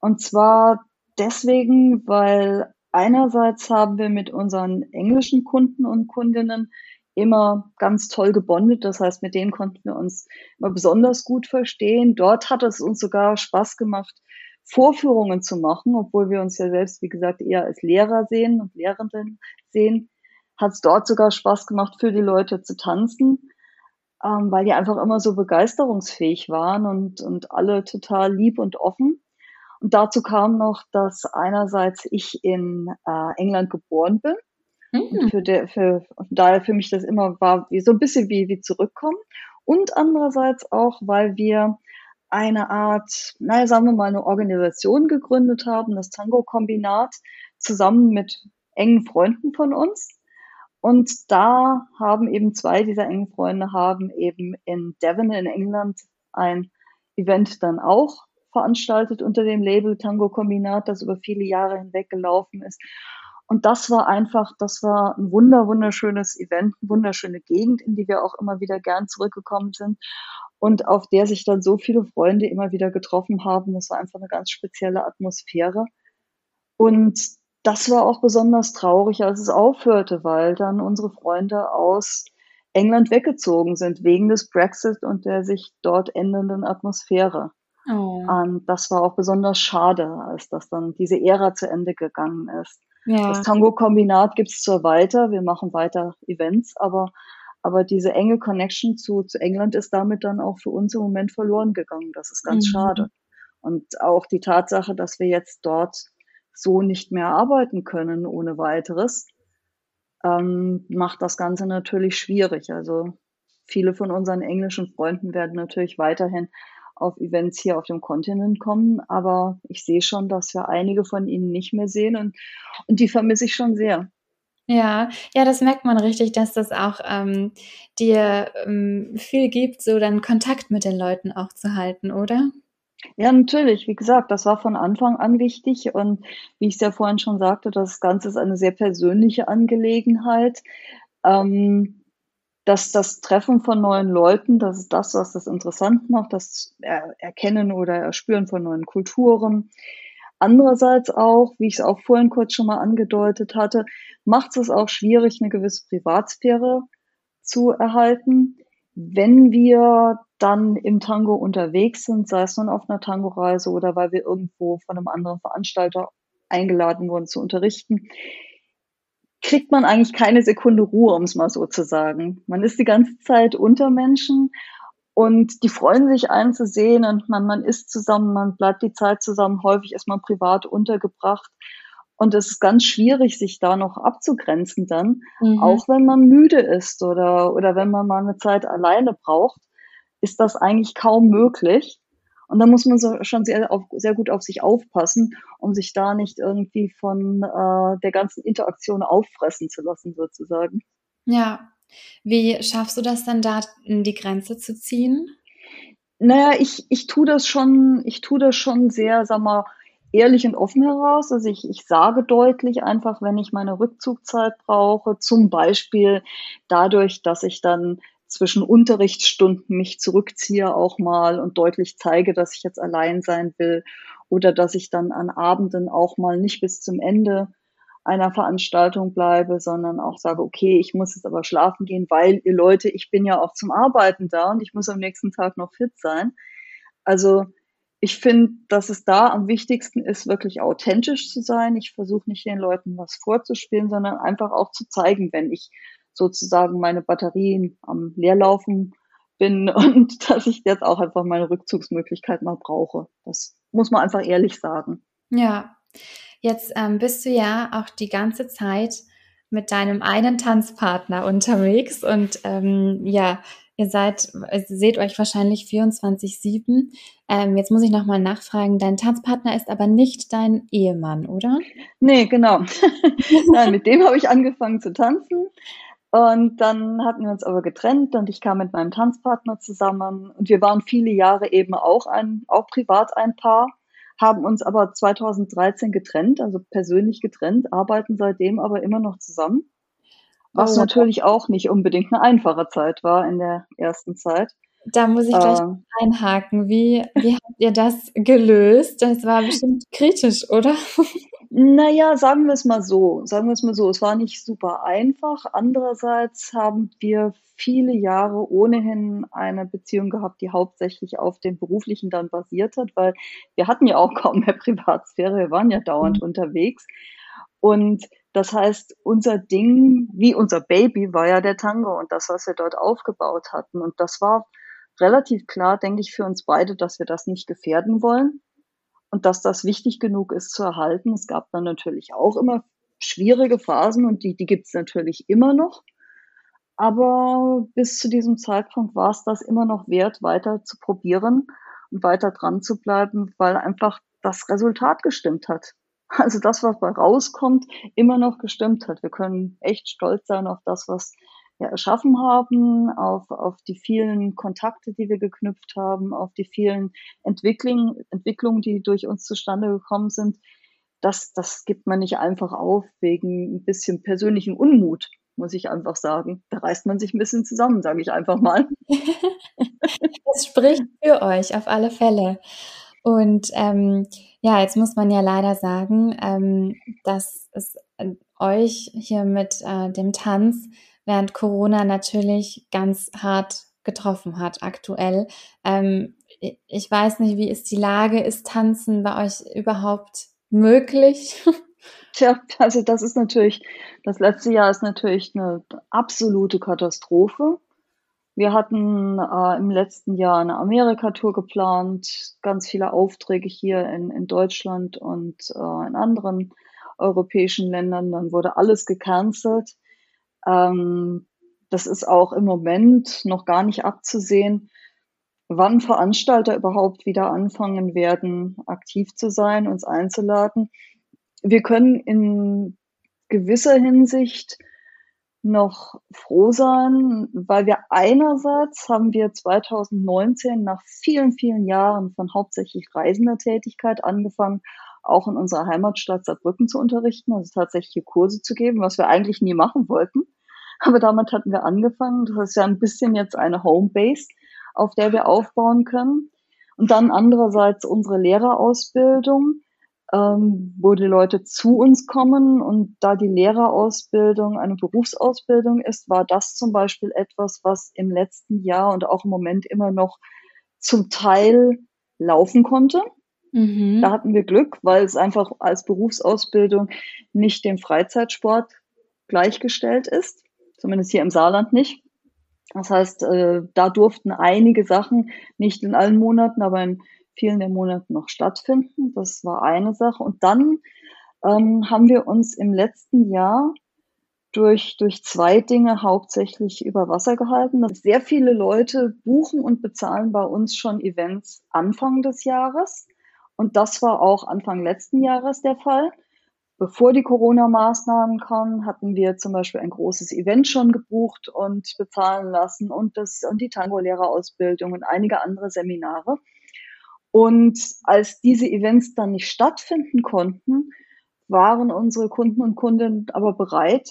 Und zwar deswegen, weil einerseits haben wir mit unseren englischen Kunden und Kundinnen immer ganz toll gebondet. Das heißt, mit denen konnten wir uns immer besonders gut verstehen. Dort hat es uns sogar Spaß gemacht, Vorführungen zu machen, obwohl wir uns ja selbst, wie gesagt, eher als Lehrer sehen und Lehrenden sehen. Hat es dort sogar Spaß gemacht, für die Leute zu tanzen ähm, weil die einfach immer so begeisterungsfähig waren und, und alle total lieb und offen. Und dazu kam noch, dass einerseits ich in äh, England geboren bin. Mhm. Und für der, für, daher für mich das immer war wie so ein bisschen wie, wie zurückkommen. Und andererseits auch, weil wir eine Art, naja, sagen wir mal, eine Organisation gegründet haben, das Tango-Kombinat, zusammen mit engen Freunden von uns. Und da haben eben zwei dieser engen Freunde haben eben in Devon in England ein Event dann auch veranstaltet unter dem Label Tango Kombinat, das über viele Jahre hinweg gelaufen ist. Und das war einfach, das war ein wunder, wunderschönes Event, eine wunderschöne Gegend, in die wir auch immer wieder gern zurückgekommen sind und auf der sich dann so viele Freunde immer wieder getroffen haben. Das war einfach eine ganz spezielle Atmosphäre. Und das war auch besonders traurig, als es aufhörte, weil dann unsere Freunde aus England weggezogen sind wegen des Brexit und der sich dort ändernden Atmosphäre. Oh. Und das war auch besonders schade, als das dann diese Ära zu Ende gegangen ist. Ja. Das Tango-Kombinat gibt es zwar weiter, wir machen weiter Events, aber, aber diese enge Connection zu, zu England ist damit dann auch für uns im Moment verloren gegangen. Das ist ganz mhm. schade. Und auch die Tatsache, dass wir jetzt dort so nicht mehr arbeiten können ohne weiteres, ähm, macht das Ganze natürlich schwierig. Also viele von unseren englischen Freunden werden natürlich weiterhin auf Events hier auf dem Kontinent kommen, aber ich sehe schon, dass wir einige von ihnen nicht mehr sehen und, und die vermisse ich schon sehr. Ja, ja, das merkt man richtig, dass das auch ähm, dir ähm, viel gibt, so dann Kontakt mit den Leuten auch zu halten, oder? Ja, natürlich. Wie gesagt, das war von Anfang an wichtig und wie ich es ja vorhin schon sagte, das Ganze ist eine sehr persönliche Angelegenheit. Ähm, dass das Treffen von neuen Leuten, das ist das, was das interessant macht, das er Erkennen oder Erspüren von neuen Kulturen. Andererseits auch, wie ich es auch vorhin kurz schon mal angedeutet hatte, macht es auch schwierig, eine gewisse Privatsphäre zu erhalten. Wenn wir dann im Tango unterwegs sind, sei es nun auf einer Tango-Reise oder weil wir irgendwo von einem anderen Veranstalter eingeladen wurden zu unterrichten, kriegt man eigentlich keine Sekunde Ruhe, um es mal so zu sagen. Man ist die ganze Zeit unter Menschen und die freuen sich, einen zu sehen und man, man isst zusammen, man bleibt die Zeit zusammen. Häufig ist man privat untergebracht. Und es ist ganz schwierig, sich da noch abzugrenzen dann, mhm. auch wenn man müde ist oder, oder wenn man mal eine Zeit alleine braucht ist das eigentlich kaum möglich. Und da muss man so schon sehr, auf, sehr gut auf sich aufpassen, um sich da nicht irgendwie von äh, der ganzen Interaktion auffressen zu lassen, sozusagen. Ja. Wie schaffst du das dann da, in die Grenze zu ziehen? Naja, ich, ich tue das schon, ich tue das schon sehr, sag mal, ehrlich und offen heraus. Also ich, ich sage deutlich einfach, wenn ich meine Rückzugzeit brauche, zum Beispiel dadurch, dass ich dann zwischen Unterrichtsstunden mich zurückziehe auch mal und deutlich zeige, dass ich jetzt allein sein will oder dass ich dann an Abenden auch mal nicht bis zum Ende einer Veranstaltung bleibe, sondern auch sage, okay, ich muss jetzt aber schlafen gehen, weil ihr Leute, ich bin ja auch zum Arbeiten da und ich muss am nächsten Tag noch fit sein. Also ich finde, dass es da am wichtigsten ist, wirklich authentisch zu sein. Ich versuche nicht den Leuten was vorzuspielen, sondern einfach auch zu zeigen, wenn ich sozusagen meine Batterien am Leerlaufen bin und dass ich jetzt auch einfach meine Rückzugsmöglichkeit mal brauche. Das muss man einfach ehrlich sagen. Ja, jetzt ähm, bist du ja auch die ganze Zeit mit deinem einen Tanzpartner unterwegs und ähm, ja, ihr seid, seht euch wahrscheinlich 24-7. Ähm, jetzt muss ich nochmal nachfragen, dein Tanzpartner ist aber nicht dein Ehemann, oder? Nee, genau. Nein, mit dem habe ich angefangen zu tanzen. Und dann hatten wir uns aber getrennt und ich kam mit meinem Tanzpartner zusammen und wir waren viele Jahre eben auch ein, auch privat ein Paar, haben uns aber 2013 getrennt, also persönlich getrennt, arbeiten seitdem aber immer noch zusammen. Was oh. natürlich auch nicht unbedingt eine einfache Zeit war in der ersten Zeit. Da muss ich gleich ähm, einhaken. Wie, wie habt ihr das gelöst? Das war bestimmt kritisch, oder? Naja, sagen wir es mal so. Sagen wir es mal so. Es war nicht super einfach. Andererseits haben wir viele Jahre ohnehin eine Beziehung gehabt, die hauptsächlich auf dem Beruflichen dann basiert hat, weil wir hatten ja auch kaum mehr Privatsphäre. Wir waren ja dauernd mhm. unterwegs. Und das heißt, unser Ding, wie unser Baby, war ja der Tango und das, was wir dort aufgebaut hatten. Und das war relativ klar, denke ich, für uns beide, dass wir das nicht gefährden wollen und dass das wichtig genug ist zu erhalten. Es gab dann natürlich auch immer schwierige Phasen und die, die gibt es natürlich immer noch. Aber bis zu diesem Zeitpunkt war es das immer noch wert, weiter zu probieren und weiter dran zu bleiben, weil einfach das Resultat gestimmt hat. Also das, was bei rauskommt, immer noch gestimmt hat. Wir können echt stolz sein auf das, was ja, erschaffen haben, auf, auf die vielen Kontakte, die wir geknüpft haben, auf die vielen Entwicklungen, Entwicklungen, die durch uns zustande gekommen sind. Das, das gibt man nicht einfach auf wegen ein bisschen persönlichen Unmut, muss ich einfach sagen. Da reißt man sich ein bisschen zusammen, sage ich einfach mal. das spricht für euch auf alle Fälle. Und ähm, ja, jetzt muss man ja leider sagen, ähm, dass es euch hier mit äh, dem Tanz während Corona natürlich ganz hart getroffen hat aktuell. Ähm, ich weiß nicht, wie ist die Lage? Ist Tanzen bei euch überhaupt möglich? Tja, also das ist natürlich, das letzte Jahr ist natürlich eine absolute Katastrophe. Wir hatten äh, im letzten Jahr eine Amerika-Tour geplant, ganz viele Aufträge hier in, in Deutschland und äh, in anderen europäischen Ländern. Dann wurde alles gecancelt. Ähm, das ist auch im Moment noch gar nicht abzusehen, wann Veranstalter überhaupt wieder anfangen werden, aktiv zu sein, uns einzuladen. Wir können in gewisser Hinsicht noch froh sein, weil wir einerseits haben wir 2019 nach vielen, vielen Jahren von hauptsächlich reisender Tätigkeit angefangen, auch in unserer Heimatstadt Saarbrücken zu unterrichten, also tatsächlich hier Kurse zu geben, was wir eigentlich nie machen wollten. Aber damit hatten wir angefangen. Das ist ja ein bisschen jetzt eine Homebase, auf der wir aufbauen können. Und dann andererseits unsere Lehrerausbildung, ähm, wo die Leute zu uns kommen. Und da die Lehrerausbildung eine Berufsausbildung ist, war das zum Beispiel etwas, was im letzten Jahr und auch im Moment immer noch zum Teil laufen konnte. Mhm. Da hatten wir Glück, weil es einfach als Berufsausbildung nicht dem Freizeitsport gleichgestellt ist zumindest hier im Saarland nicht. Das heißt, äh, da durften einige Sachen nicht in allen Monaten, aber in vielen der Monaten noch stattfinden. Das war eine Sache. Und dann ähm, haben wir uns im letzten Jahr durch, durch zwei Dinge hauptsächlich über Wasser gehalten. Sehr viele Leute buchen und bezahlen bei uns schon Events Anfang des Jahres. Und das war auch Anfang letzten Jahres der Fall. Bevor die Corona-Maßnahmen kamen, hatten wir zum Beispiel ein großes Event schon gebucht und bezahlen lassen und, das, und die Tango-Lehrerausbildung und einige andere Seminare. Und als diese Events dann nicht stattfinden konnten, waren unsere Kunden und Kundinnen aber bereit,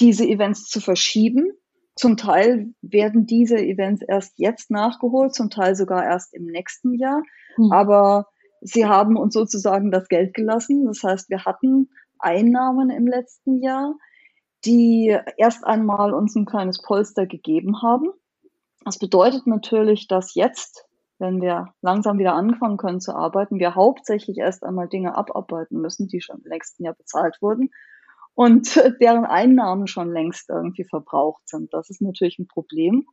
diese Events zu verschieben. Zum Teil werden diese Events erst jetzt nachgeholt, zum Teil sogar erst im nächsten Jahr. Mhm. Aber Sie haben uns sozusagen das Geld gelassen. Das heißt, wir hatten Einnahmen im letzten Jahr, die erst einmal uns ein kleines Polster gegeben haben. Das bedeutet natürlich, dass jetzt wenn wir langsam wieder anfangen können zu arbeiten, wir hauptsächlich erst einmal Dinge abarbeiten müssen, die schon im nächsten Jahr bezahlt wurden und deren Einnahmen schon längst irgendwie verbraucht sind. Das ist natürlich ein Problem.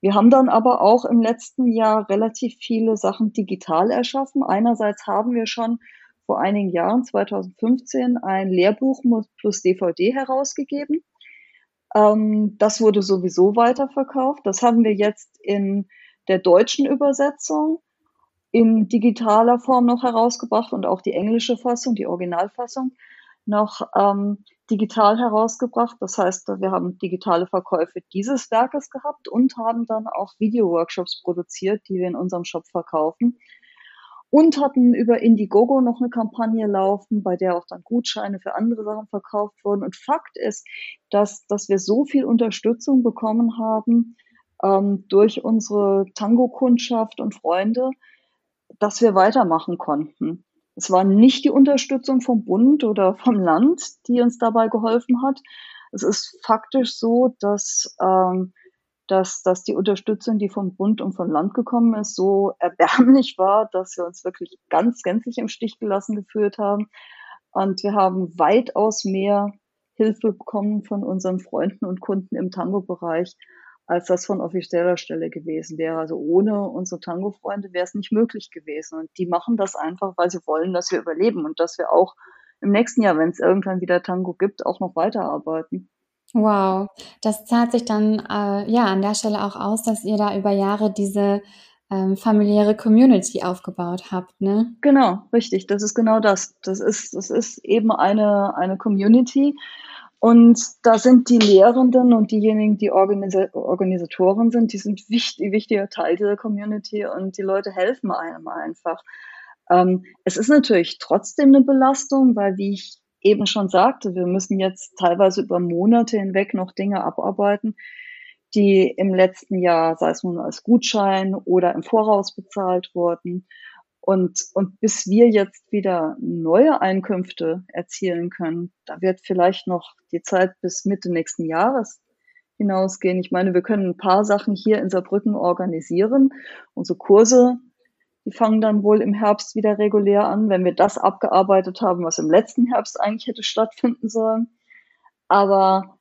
Wir haben dann aber auch im letzten Jahr relativ viele Sachen digital erschaffen. Einerseits haben wir schon vor einigen Jahren, 2015, ein Lehrbuch plus DVD herausgegeben. Ähm, das wurde sowieso weiterverkauft. Das haben wir jetzt in der deutschen Übersetzung in digitaler Form noch herausgebracht und auch die englische Fassung, die Originalfassung noch ähm, digital herausgebracht. Das heißt, wir haben digitale Verkäufe dieses Werkes gehabt und haben dann auch Video-Workshops produziert, die wir in unserem Shop verkaufen. Und hatten über Indiegogo noch eine Kampagne laufen, bei der auch dann Gutscheine für andere Sachen verkauft wurden. Und Fakt ist, dass, dass wir so viel Unterstützung bekommen haben ähm, durch unsere Tango-Kundschaft und Freunde, dass wir weitermachen konnten. Es war nicht die Unterstützung vom Bund oder vom Land, die uns dabei geholfen hat. Es ist faktisch so, dass, ähm, dass, dass die Unterstützung, die vom Bund und vom Land gekommen ist, so erbärmlich war, dass wir uns wirklich ganz gänzlich im Stich gelassen gefühlt haben. Und wir haben weitaus mehr Hilfe bekommen von unseren Freunden und Kunden im Tango-Bereich, als das von offizieller Stelle gewesen wäre. Also ohne unsere Tango-Freunde wäre es nicht möglich gewesen. Und die machen das einfach, weil sie wollen, dass wir überleben und dass wir auch im nächsten Jahr, wenn es irgendwann wieder Tango gibt, auch noch weiterarbeiten. Wow, das zahlt sich dann äh, ja an der Stelle auch aus, dass ihr da über Jahre diese ähm, familiäre Community aufgebaut habt, ne? Genau, richtig. Das ist genau das. Das ist, das ist eben eine, eine Community, und da sind die Lehrenden und diejenigen, die Organisa Organisatoren sind, die sind wichtig, wichtiger Teil dieser Community und die Leute helfen einem einfach. Ähm, es ist natürlich trotzdem eine Belastung, weil wie ich eben schon sagte, wir müssen jetzt teilweise über Monate hinweg noch Dinge abarbeiten, die im letzten Jahr, sei es nun als Gutschein oder im Voraus bezahlt wurden. Und, und bis wir jetzt wieder neue Einkünfte erzielen können, da wird vielleicht noch die Zeit bis Mitte nächsten Jahres hinausgehen. Ich meine, wir können ein paar Sachen hier in Saarbrücken organisieren. Unsere Kurse, die fangen dann wohl im Herbst wieder regulär an, wenn wir das abgearbeitet haben, was im letzten Herbst eigentlich hätte stattfinden sollen. Aber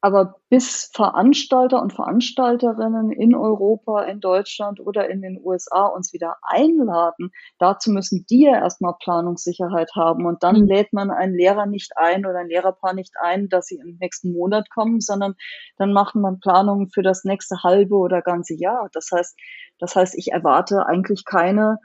aber bis Veranstalter und Veranstalterinnen in Europa, in Deutschland oder in den USA uns wieder einladen, dazu müssen die ja erstmal Planungssicherheit haben. Und dann mhm. lädt man einen Lehrer nicht ein oder ein Lehrerpaar nicht ein, dass sie im nächsten Monat kommen, sondern dann macht man Planungen für das nächste halbe oder ganze Jahr. Das heißt, das heißt, ich erwarte eigentlich keine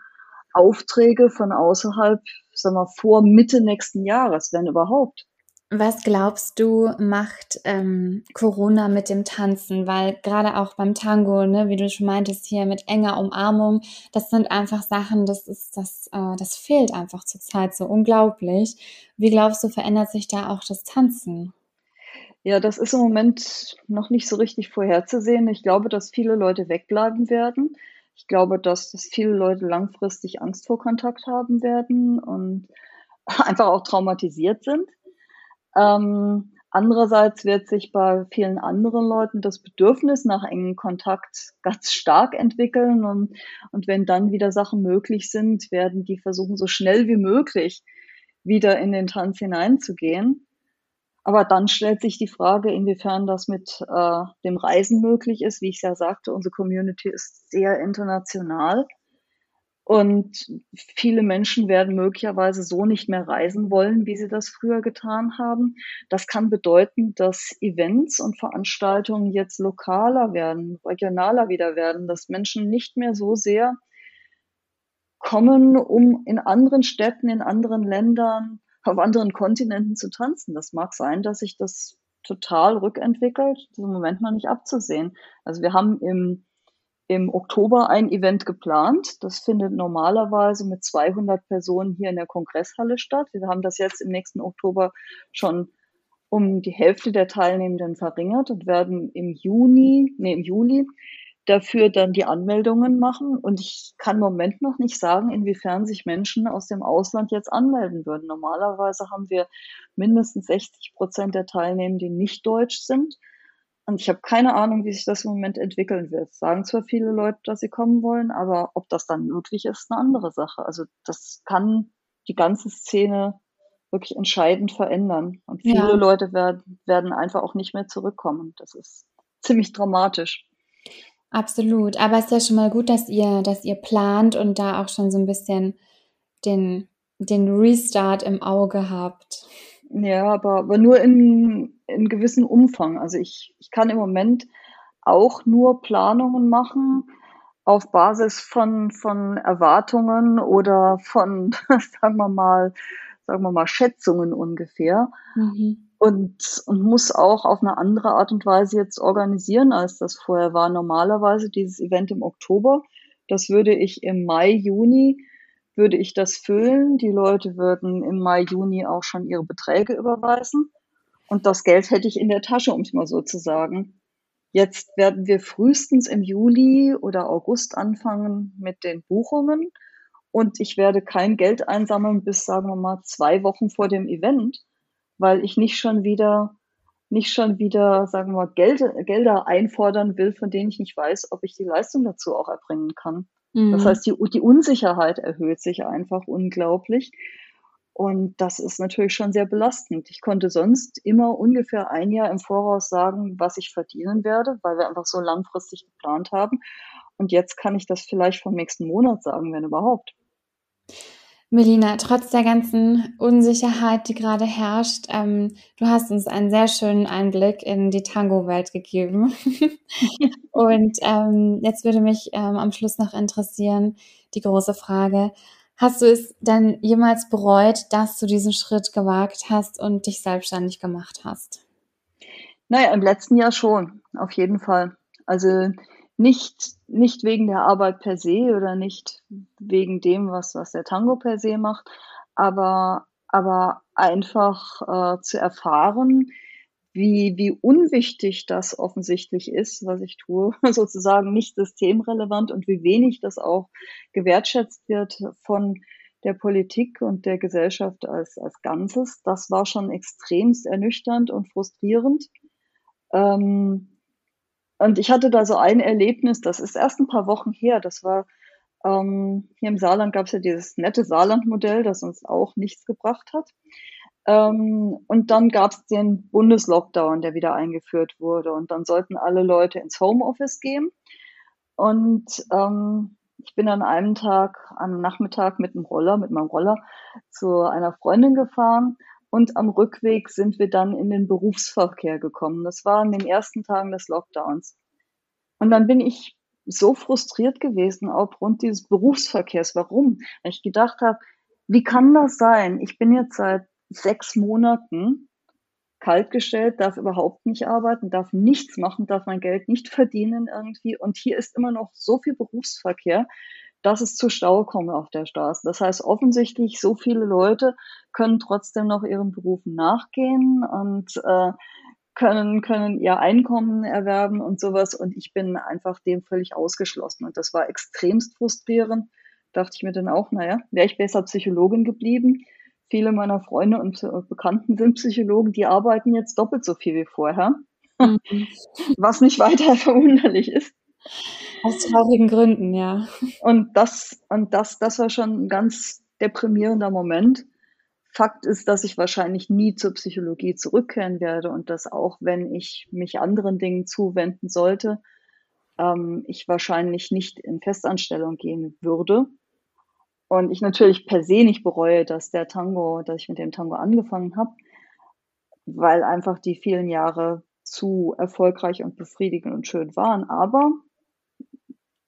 Aufträge von außerhalb, sagen wir, vor Mitte nächsten Jahres, wenn überhaupt. Was glaubst du, macht ähm, Corona mit dem Tanzen? Weil gerade auch beim Tango, ne, wie du schon meintest, hier mit enger Umarmung, das sind einfach Sachen, das ist, das, äh, das fehlt einfach zurzeit so unglaublich. Wie glaubst du, verändert sich da auch das Tanzen? Ja, das ist im Moment noch nicht so richtig vorherzusehen. Ich glaube, dass viele Leute wegbleiben werden. Ich glaube, dass, dass viele Leute langfristig Angst vor Kontakt haben werden und einfach auch traumatisiert sind. Ähm, andererseits wird sich bei vielen anderen Leuten das Bedürfnis nach engem Kontakt ganz stark entwickeln und, und wenn dann wieder Sachen möglich sind, werden die versuchen, so schnell wie möglich wieder in den Tanz hineinzugehen. Aber dann stellt sich die Frage, inwiefern das mit äh, dem Reisen möglich ist. Wie ich ja sagte, unsere Community ist sehr international. Und viele Menschen werden möglicherweise so nicht mehr reisen wollen, wie sie das früher getan haben. Das kann bedeuten, dass Events und Veranstaltungen jetzt lokaler werden, regionaler wieder werden, dass Menschen nicht mehr so sehr kommen, um in anderen Städten, in anderen Ländern, auf anderen Kontinenten zu tanzen. Das mag sein, dass sich das total rückentwickelt. Im Moment noch nicht abzusehen. Also wir haben im im Oktober ein Event geplant. Das findet normalerweise mit 200 Personen hier in der Kongresshalle statt. Wir haben das jetzt im nächsten Oktober schon um die Hälfte der Teilnehmenden verringert und werden im Juni, nee, im Juli dafür dann die Anmeldungen machen. Und ich kann im Moment noch nicht sagen, inwiefern sich Menschen aus dem Ausland jetzt anmelden würden. Normalerweise haben wir mindestens 60 Prozent der Teilnehmenden, die nicht deutsch sind. Und ich habe keine Ahnung, wie sich das im Moment entwickeln wird. Sagen zwar viele Leute, dass sie kommen wollen, aber ob das dann möglich ist, eine andere Sache. Also das kann die ganze Szene wirklich entscheidend verändern. Und viele ja. Leute werden, werden einfach auch nicht mehr zurückkommen. Das ist ziemlich dramatisch. Absolut. Aber es ist ja schon mal gut, dass ihr, dass ihr plant und da auch schon so ein bisschen den, den Restart im Auge habt. Ja, aber, aber nur in, in gewissem Umfang. Also ich, ich kann im Moment auch nur Planungen machen auf Basis von, von Erwartungen oder von, sagen wir mal, sagen wir mal, Schätzungen ungefähr. Mhm. Und, und muss auch auf eine andere Art und Weise jetzt organisieren, als das vorher war. Normalerweise dieses Event im Oktober, das würde ich im Mai, Juni, würde ich das füllen. Die Leute würden im Mai, Juni auch schon ihre Beträge überweisen. Und das Geld hätte ich in der Tasche, um es mal so zu sagen. Jetzt werden wir frühestens im Juli oder August anfangen mit den Buchungen. Und ich werde kein Geld einsammeln bis, sagen wir mal, zwei Wochen vor dem Event, weil ich nicht schon wieder, nicht schon wieder, sagen wir mal, Geld, Gelder einfordern will, von denen ich nicht weiß, ob ich die Leistung dazu auch erbringen kann. Mhm. Das heißt, die, die Unsicherheit erhöht sich einfach unglaublich. Und das ist natürlich schon sehr belastend. Ich konnte sonst immer ungefähr ein Jahr im Voraus sagen, was ich verdienen werde, weil wir einfach so langfristig geplant haben. Und jetzt kann ich das vielleicht vom nächsten Monat sagen, wenn überhaupt. Melina, trotz der ganzen Unsicherheit, die gerade herrscht, ähm, du hast uns einen sehr schönen Einblick in die Tango-Welt gegeben. Und ähm, jetzt würde mich ähm, am Schluss noch interessieren, die große Frage, hast du es denn jemals bereut, dass du diesen Schritt gewagt hast und dich selbstständig gemacht hast? Naja, im letzten Jahr schon, auf jeden Fall. Also nicht, nicht wegen der Arbeit per se oder nicht wegen dem, was, was der Tango per se macht, aber, aber einfach äh, zu erfahren, wie, wie unwichtig das offensichtlich ist, was ich tue, sozusagen nicht systemrelevant und wie wenig das auch gewertschätzt wird von der Politik und der Gesellschaft als, als Ganzes. Das war schon extremst ernüchternd und frustrierend. Ähm, und ich hatte da so ein Erlebnis, das ist erst ein paar Wochen her, das war ähm, hier im Saarland gab es ja dieses nette Saarland-Modell, das uns auch nichts gebracht hat. Ähm, und dann gab es den Bundeslockdown, der wieder eingeführt wurde. Und dann sollten alle Leute ins Homeoffice gehen. Und ähm, ich bin an einem Tag, am Nachmittag mit dem Roller, mit meinem Roller zu einer Freundin gefahren und am Rückweg sind wir dann in den Berufsverkehr gekommen. Das war in den ersten Tagen des Lockdowns. Und dann bin ich so frustriert gewesen aufgrund dieses Berufsverkehrs. Warum? Weil ich gedacht habe, wie kann das sein? Ich bin jetzt seit sechs Monaten kaltgestellt, darf überhaupt nicht arbeiten, darf nichts machen, darf mein Geld nicht verdienen irgendwie. Und hier ist immer noch so viel Berufsverkehr, dass es zu Stau kommt auf der Straße. Das heißt, offensichtlich so viele Leute können trotzdem noch ihren Berufen nachgehen und äh, können, können ihr Einkommen erwerben und sowas. Und ich bin einfach dem völlig ausgeschlossen. Und das war extremst frustrierend. Dachte ich mir dann auch, naja, wäre ich besser Psychologin geblieben. Viele meiner Freunde und äh, Bekannten sind Psychologen, die arbeiten jetzt doppelt so viel wie vorher. Mhm. Was nicht weiter verwunderlich ist. Aus traurigen Gründen, ja. Und das, und das, das war schon ein ganz deprimierender Moment. Fakt ist, dass ich wahrscheinlich nie zur Psychologie zurückkehren werde und dass auch wenn ich mich anderen Dingen zuwenden sollte, ähm, ich wahrscheinlich nicht in Festanstellung gehen würde. Und ich natürlich per se nicht bereue, dass der Tango, dass ich mit dem Tango angefangen habe, weil einfach die vielen Jahre zu erfolgreich und befriedigend und schön waren. Aber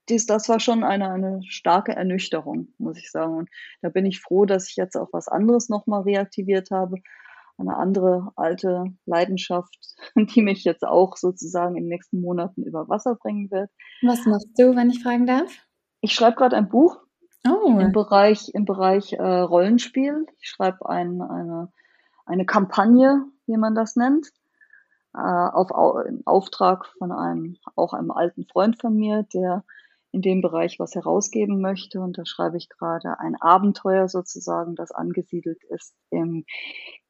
dies, das war schon eine, eine starke Ernüchterung, muss ich sagen. Und da bin ich froh, dass ich jetzt auch was anderes nochmal reaktiviert habe. Eine andere alte Leidenschaft, die mich jetzt auch sozusagen in den nächsten Monaten über Wasser bringen wird. Was machst du, wenn ich fragen darf? Ich schreibe gerade ein Buch oh. im Bereich, im Bereich äh, Rollenspiel. Ich schreibe ein, eine, eine Kampagne, wie man das nennt, äh, auf Auftrag von einem, auch einem alten Freund von mir, der in dem Bereich was herausgeben möchte. Und da schreibe ich gerade ein Abenteuer sozusagen, das angesiedelt ist im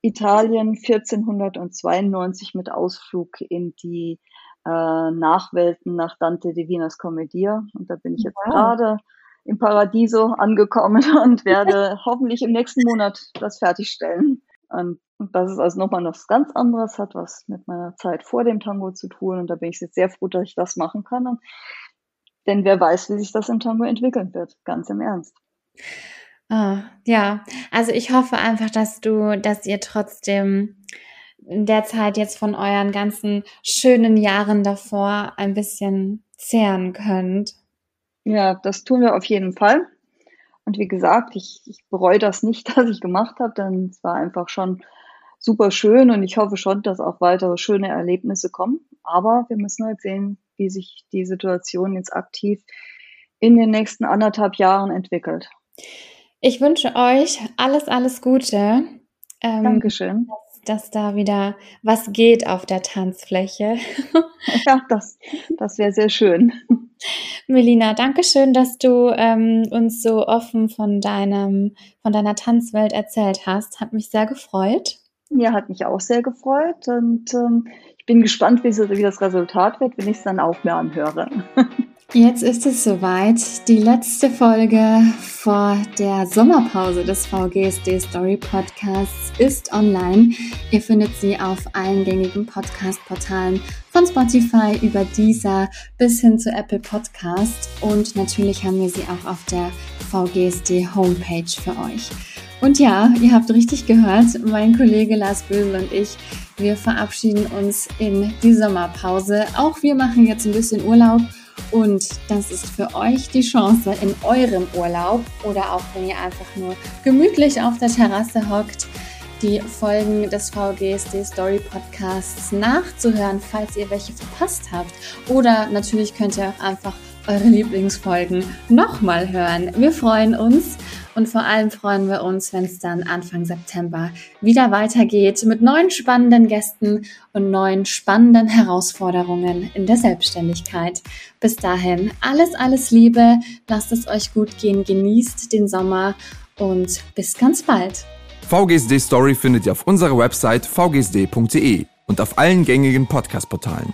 Italien 1492 mit Ausflug in die äh, Nachwelten nach Dante Divinas Commedia. Und da bin ich jetzt wow. gerade im Paradiso angekommen und werde hoffentlich im nächsten Monat das fertigstellen. Und das ist also nochmal was ganz anderes, hat was mit meiner Zeit vor dem Tango zu tun. Und da bin ich jetzt sehr froh, dass ich das machen kann. Und, denn wer weiß, wie sich das im Tango entwickeln wird. Ganz im Ernst. Oh, ja, also ich hoffe einfach, dass du, dass ihr trotzdem in der Zeit jetzt von euren ganzen schönen Jahren davor ein bisschen zehren könnt. Ja, das tun wir auf jeden Fall. Und wie gesagt, ich, ich bereue das nicht, dass ich gemacht habe, denn es war einfach schon super schön und ich hoffe schon, dass auch weitere schöne Erlebnisse kommen. Aber wir müssen halt sehen, wie sich die Situation jetzt aktiv in den nächsten anderthalb Jahren entwickelt. Ich wünsche euch alles, alles Gute. Ähm, Dankeschön. Dass, dass, da wieder was geht auf der Tanzfläche. ja, das, das wäre sehr schön. Melina, danke schön, dass du ähm, uns so offen von deinem, von deiner Tanzwelt erzählt hast. Hat mich sehr gefreut. Ja, hat mich auch sehr gefreut und ähm, ich bin gespannt, wie, das Resultat wird, wenn ich es dann auch mehr anhöre. Jetzt ist es soweit. Die letzte Folge vor der Sommerpause des VGSD Story Podcasts ist online. Ihr findet sie auf allen gängigen Podcast-Portalen von Spotify über Deezer bis hin zu Apple Podcast. Und natürlich haben wir sie auch auf der VGSD Homepage für euch. Und ja, ihr habt richtig gehört, mein Kollege Lars Bösel und ich, wir verabschieden uns in die Sommerpause. Auch wir machen jetzt ein bisschen Urlaub und das ist für euch die Chance, in eurem Urlaub oder auch wenn ihr einfach nur gemütlich auf der Terrasse hockt, die Folgen des VGSD Story Podcasts nachzuhören, falls ihr welche verpasst habt. Oder natürlich könnt ihr auch einfach eure Lieblingsfolgen nochmal hören. Wir freuen uns und vor allem freuen wir uns, wenn es dann Anfang September wieder weitergeht mit neuen spannenden Gästen und neuen spannenden Herausforderungen in der Selbstständigkeit. Bis dahin alles, alles Liebe, lasst es euch gut gehen, genießt den Sommer und bis ganz bald. VGSD Story findet ihr auf unserer Website vgsd.de und auf allen gängigen Podcast-Portalen.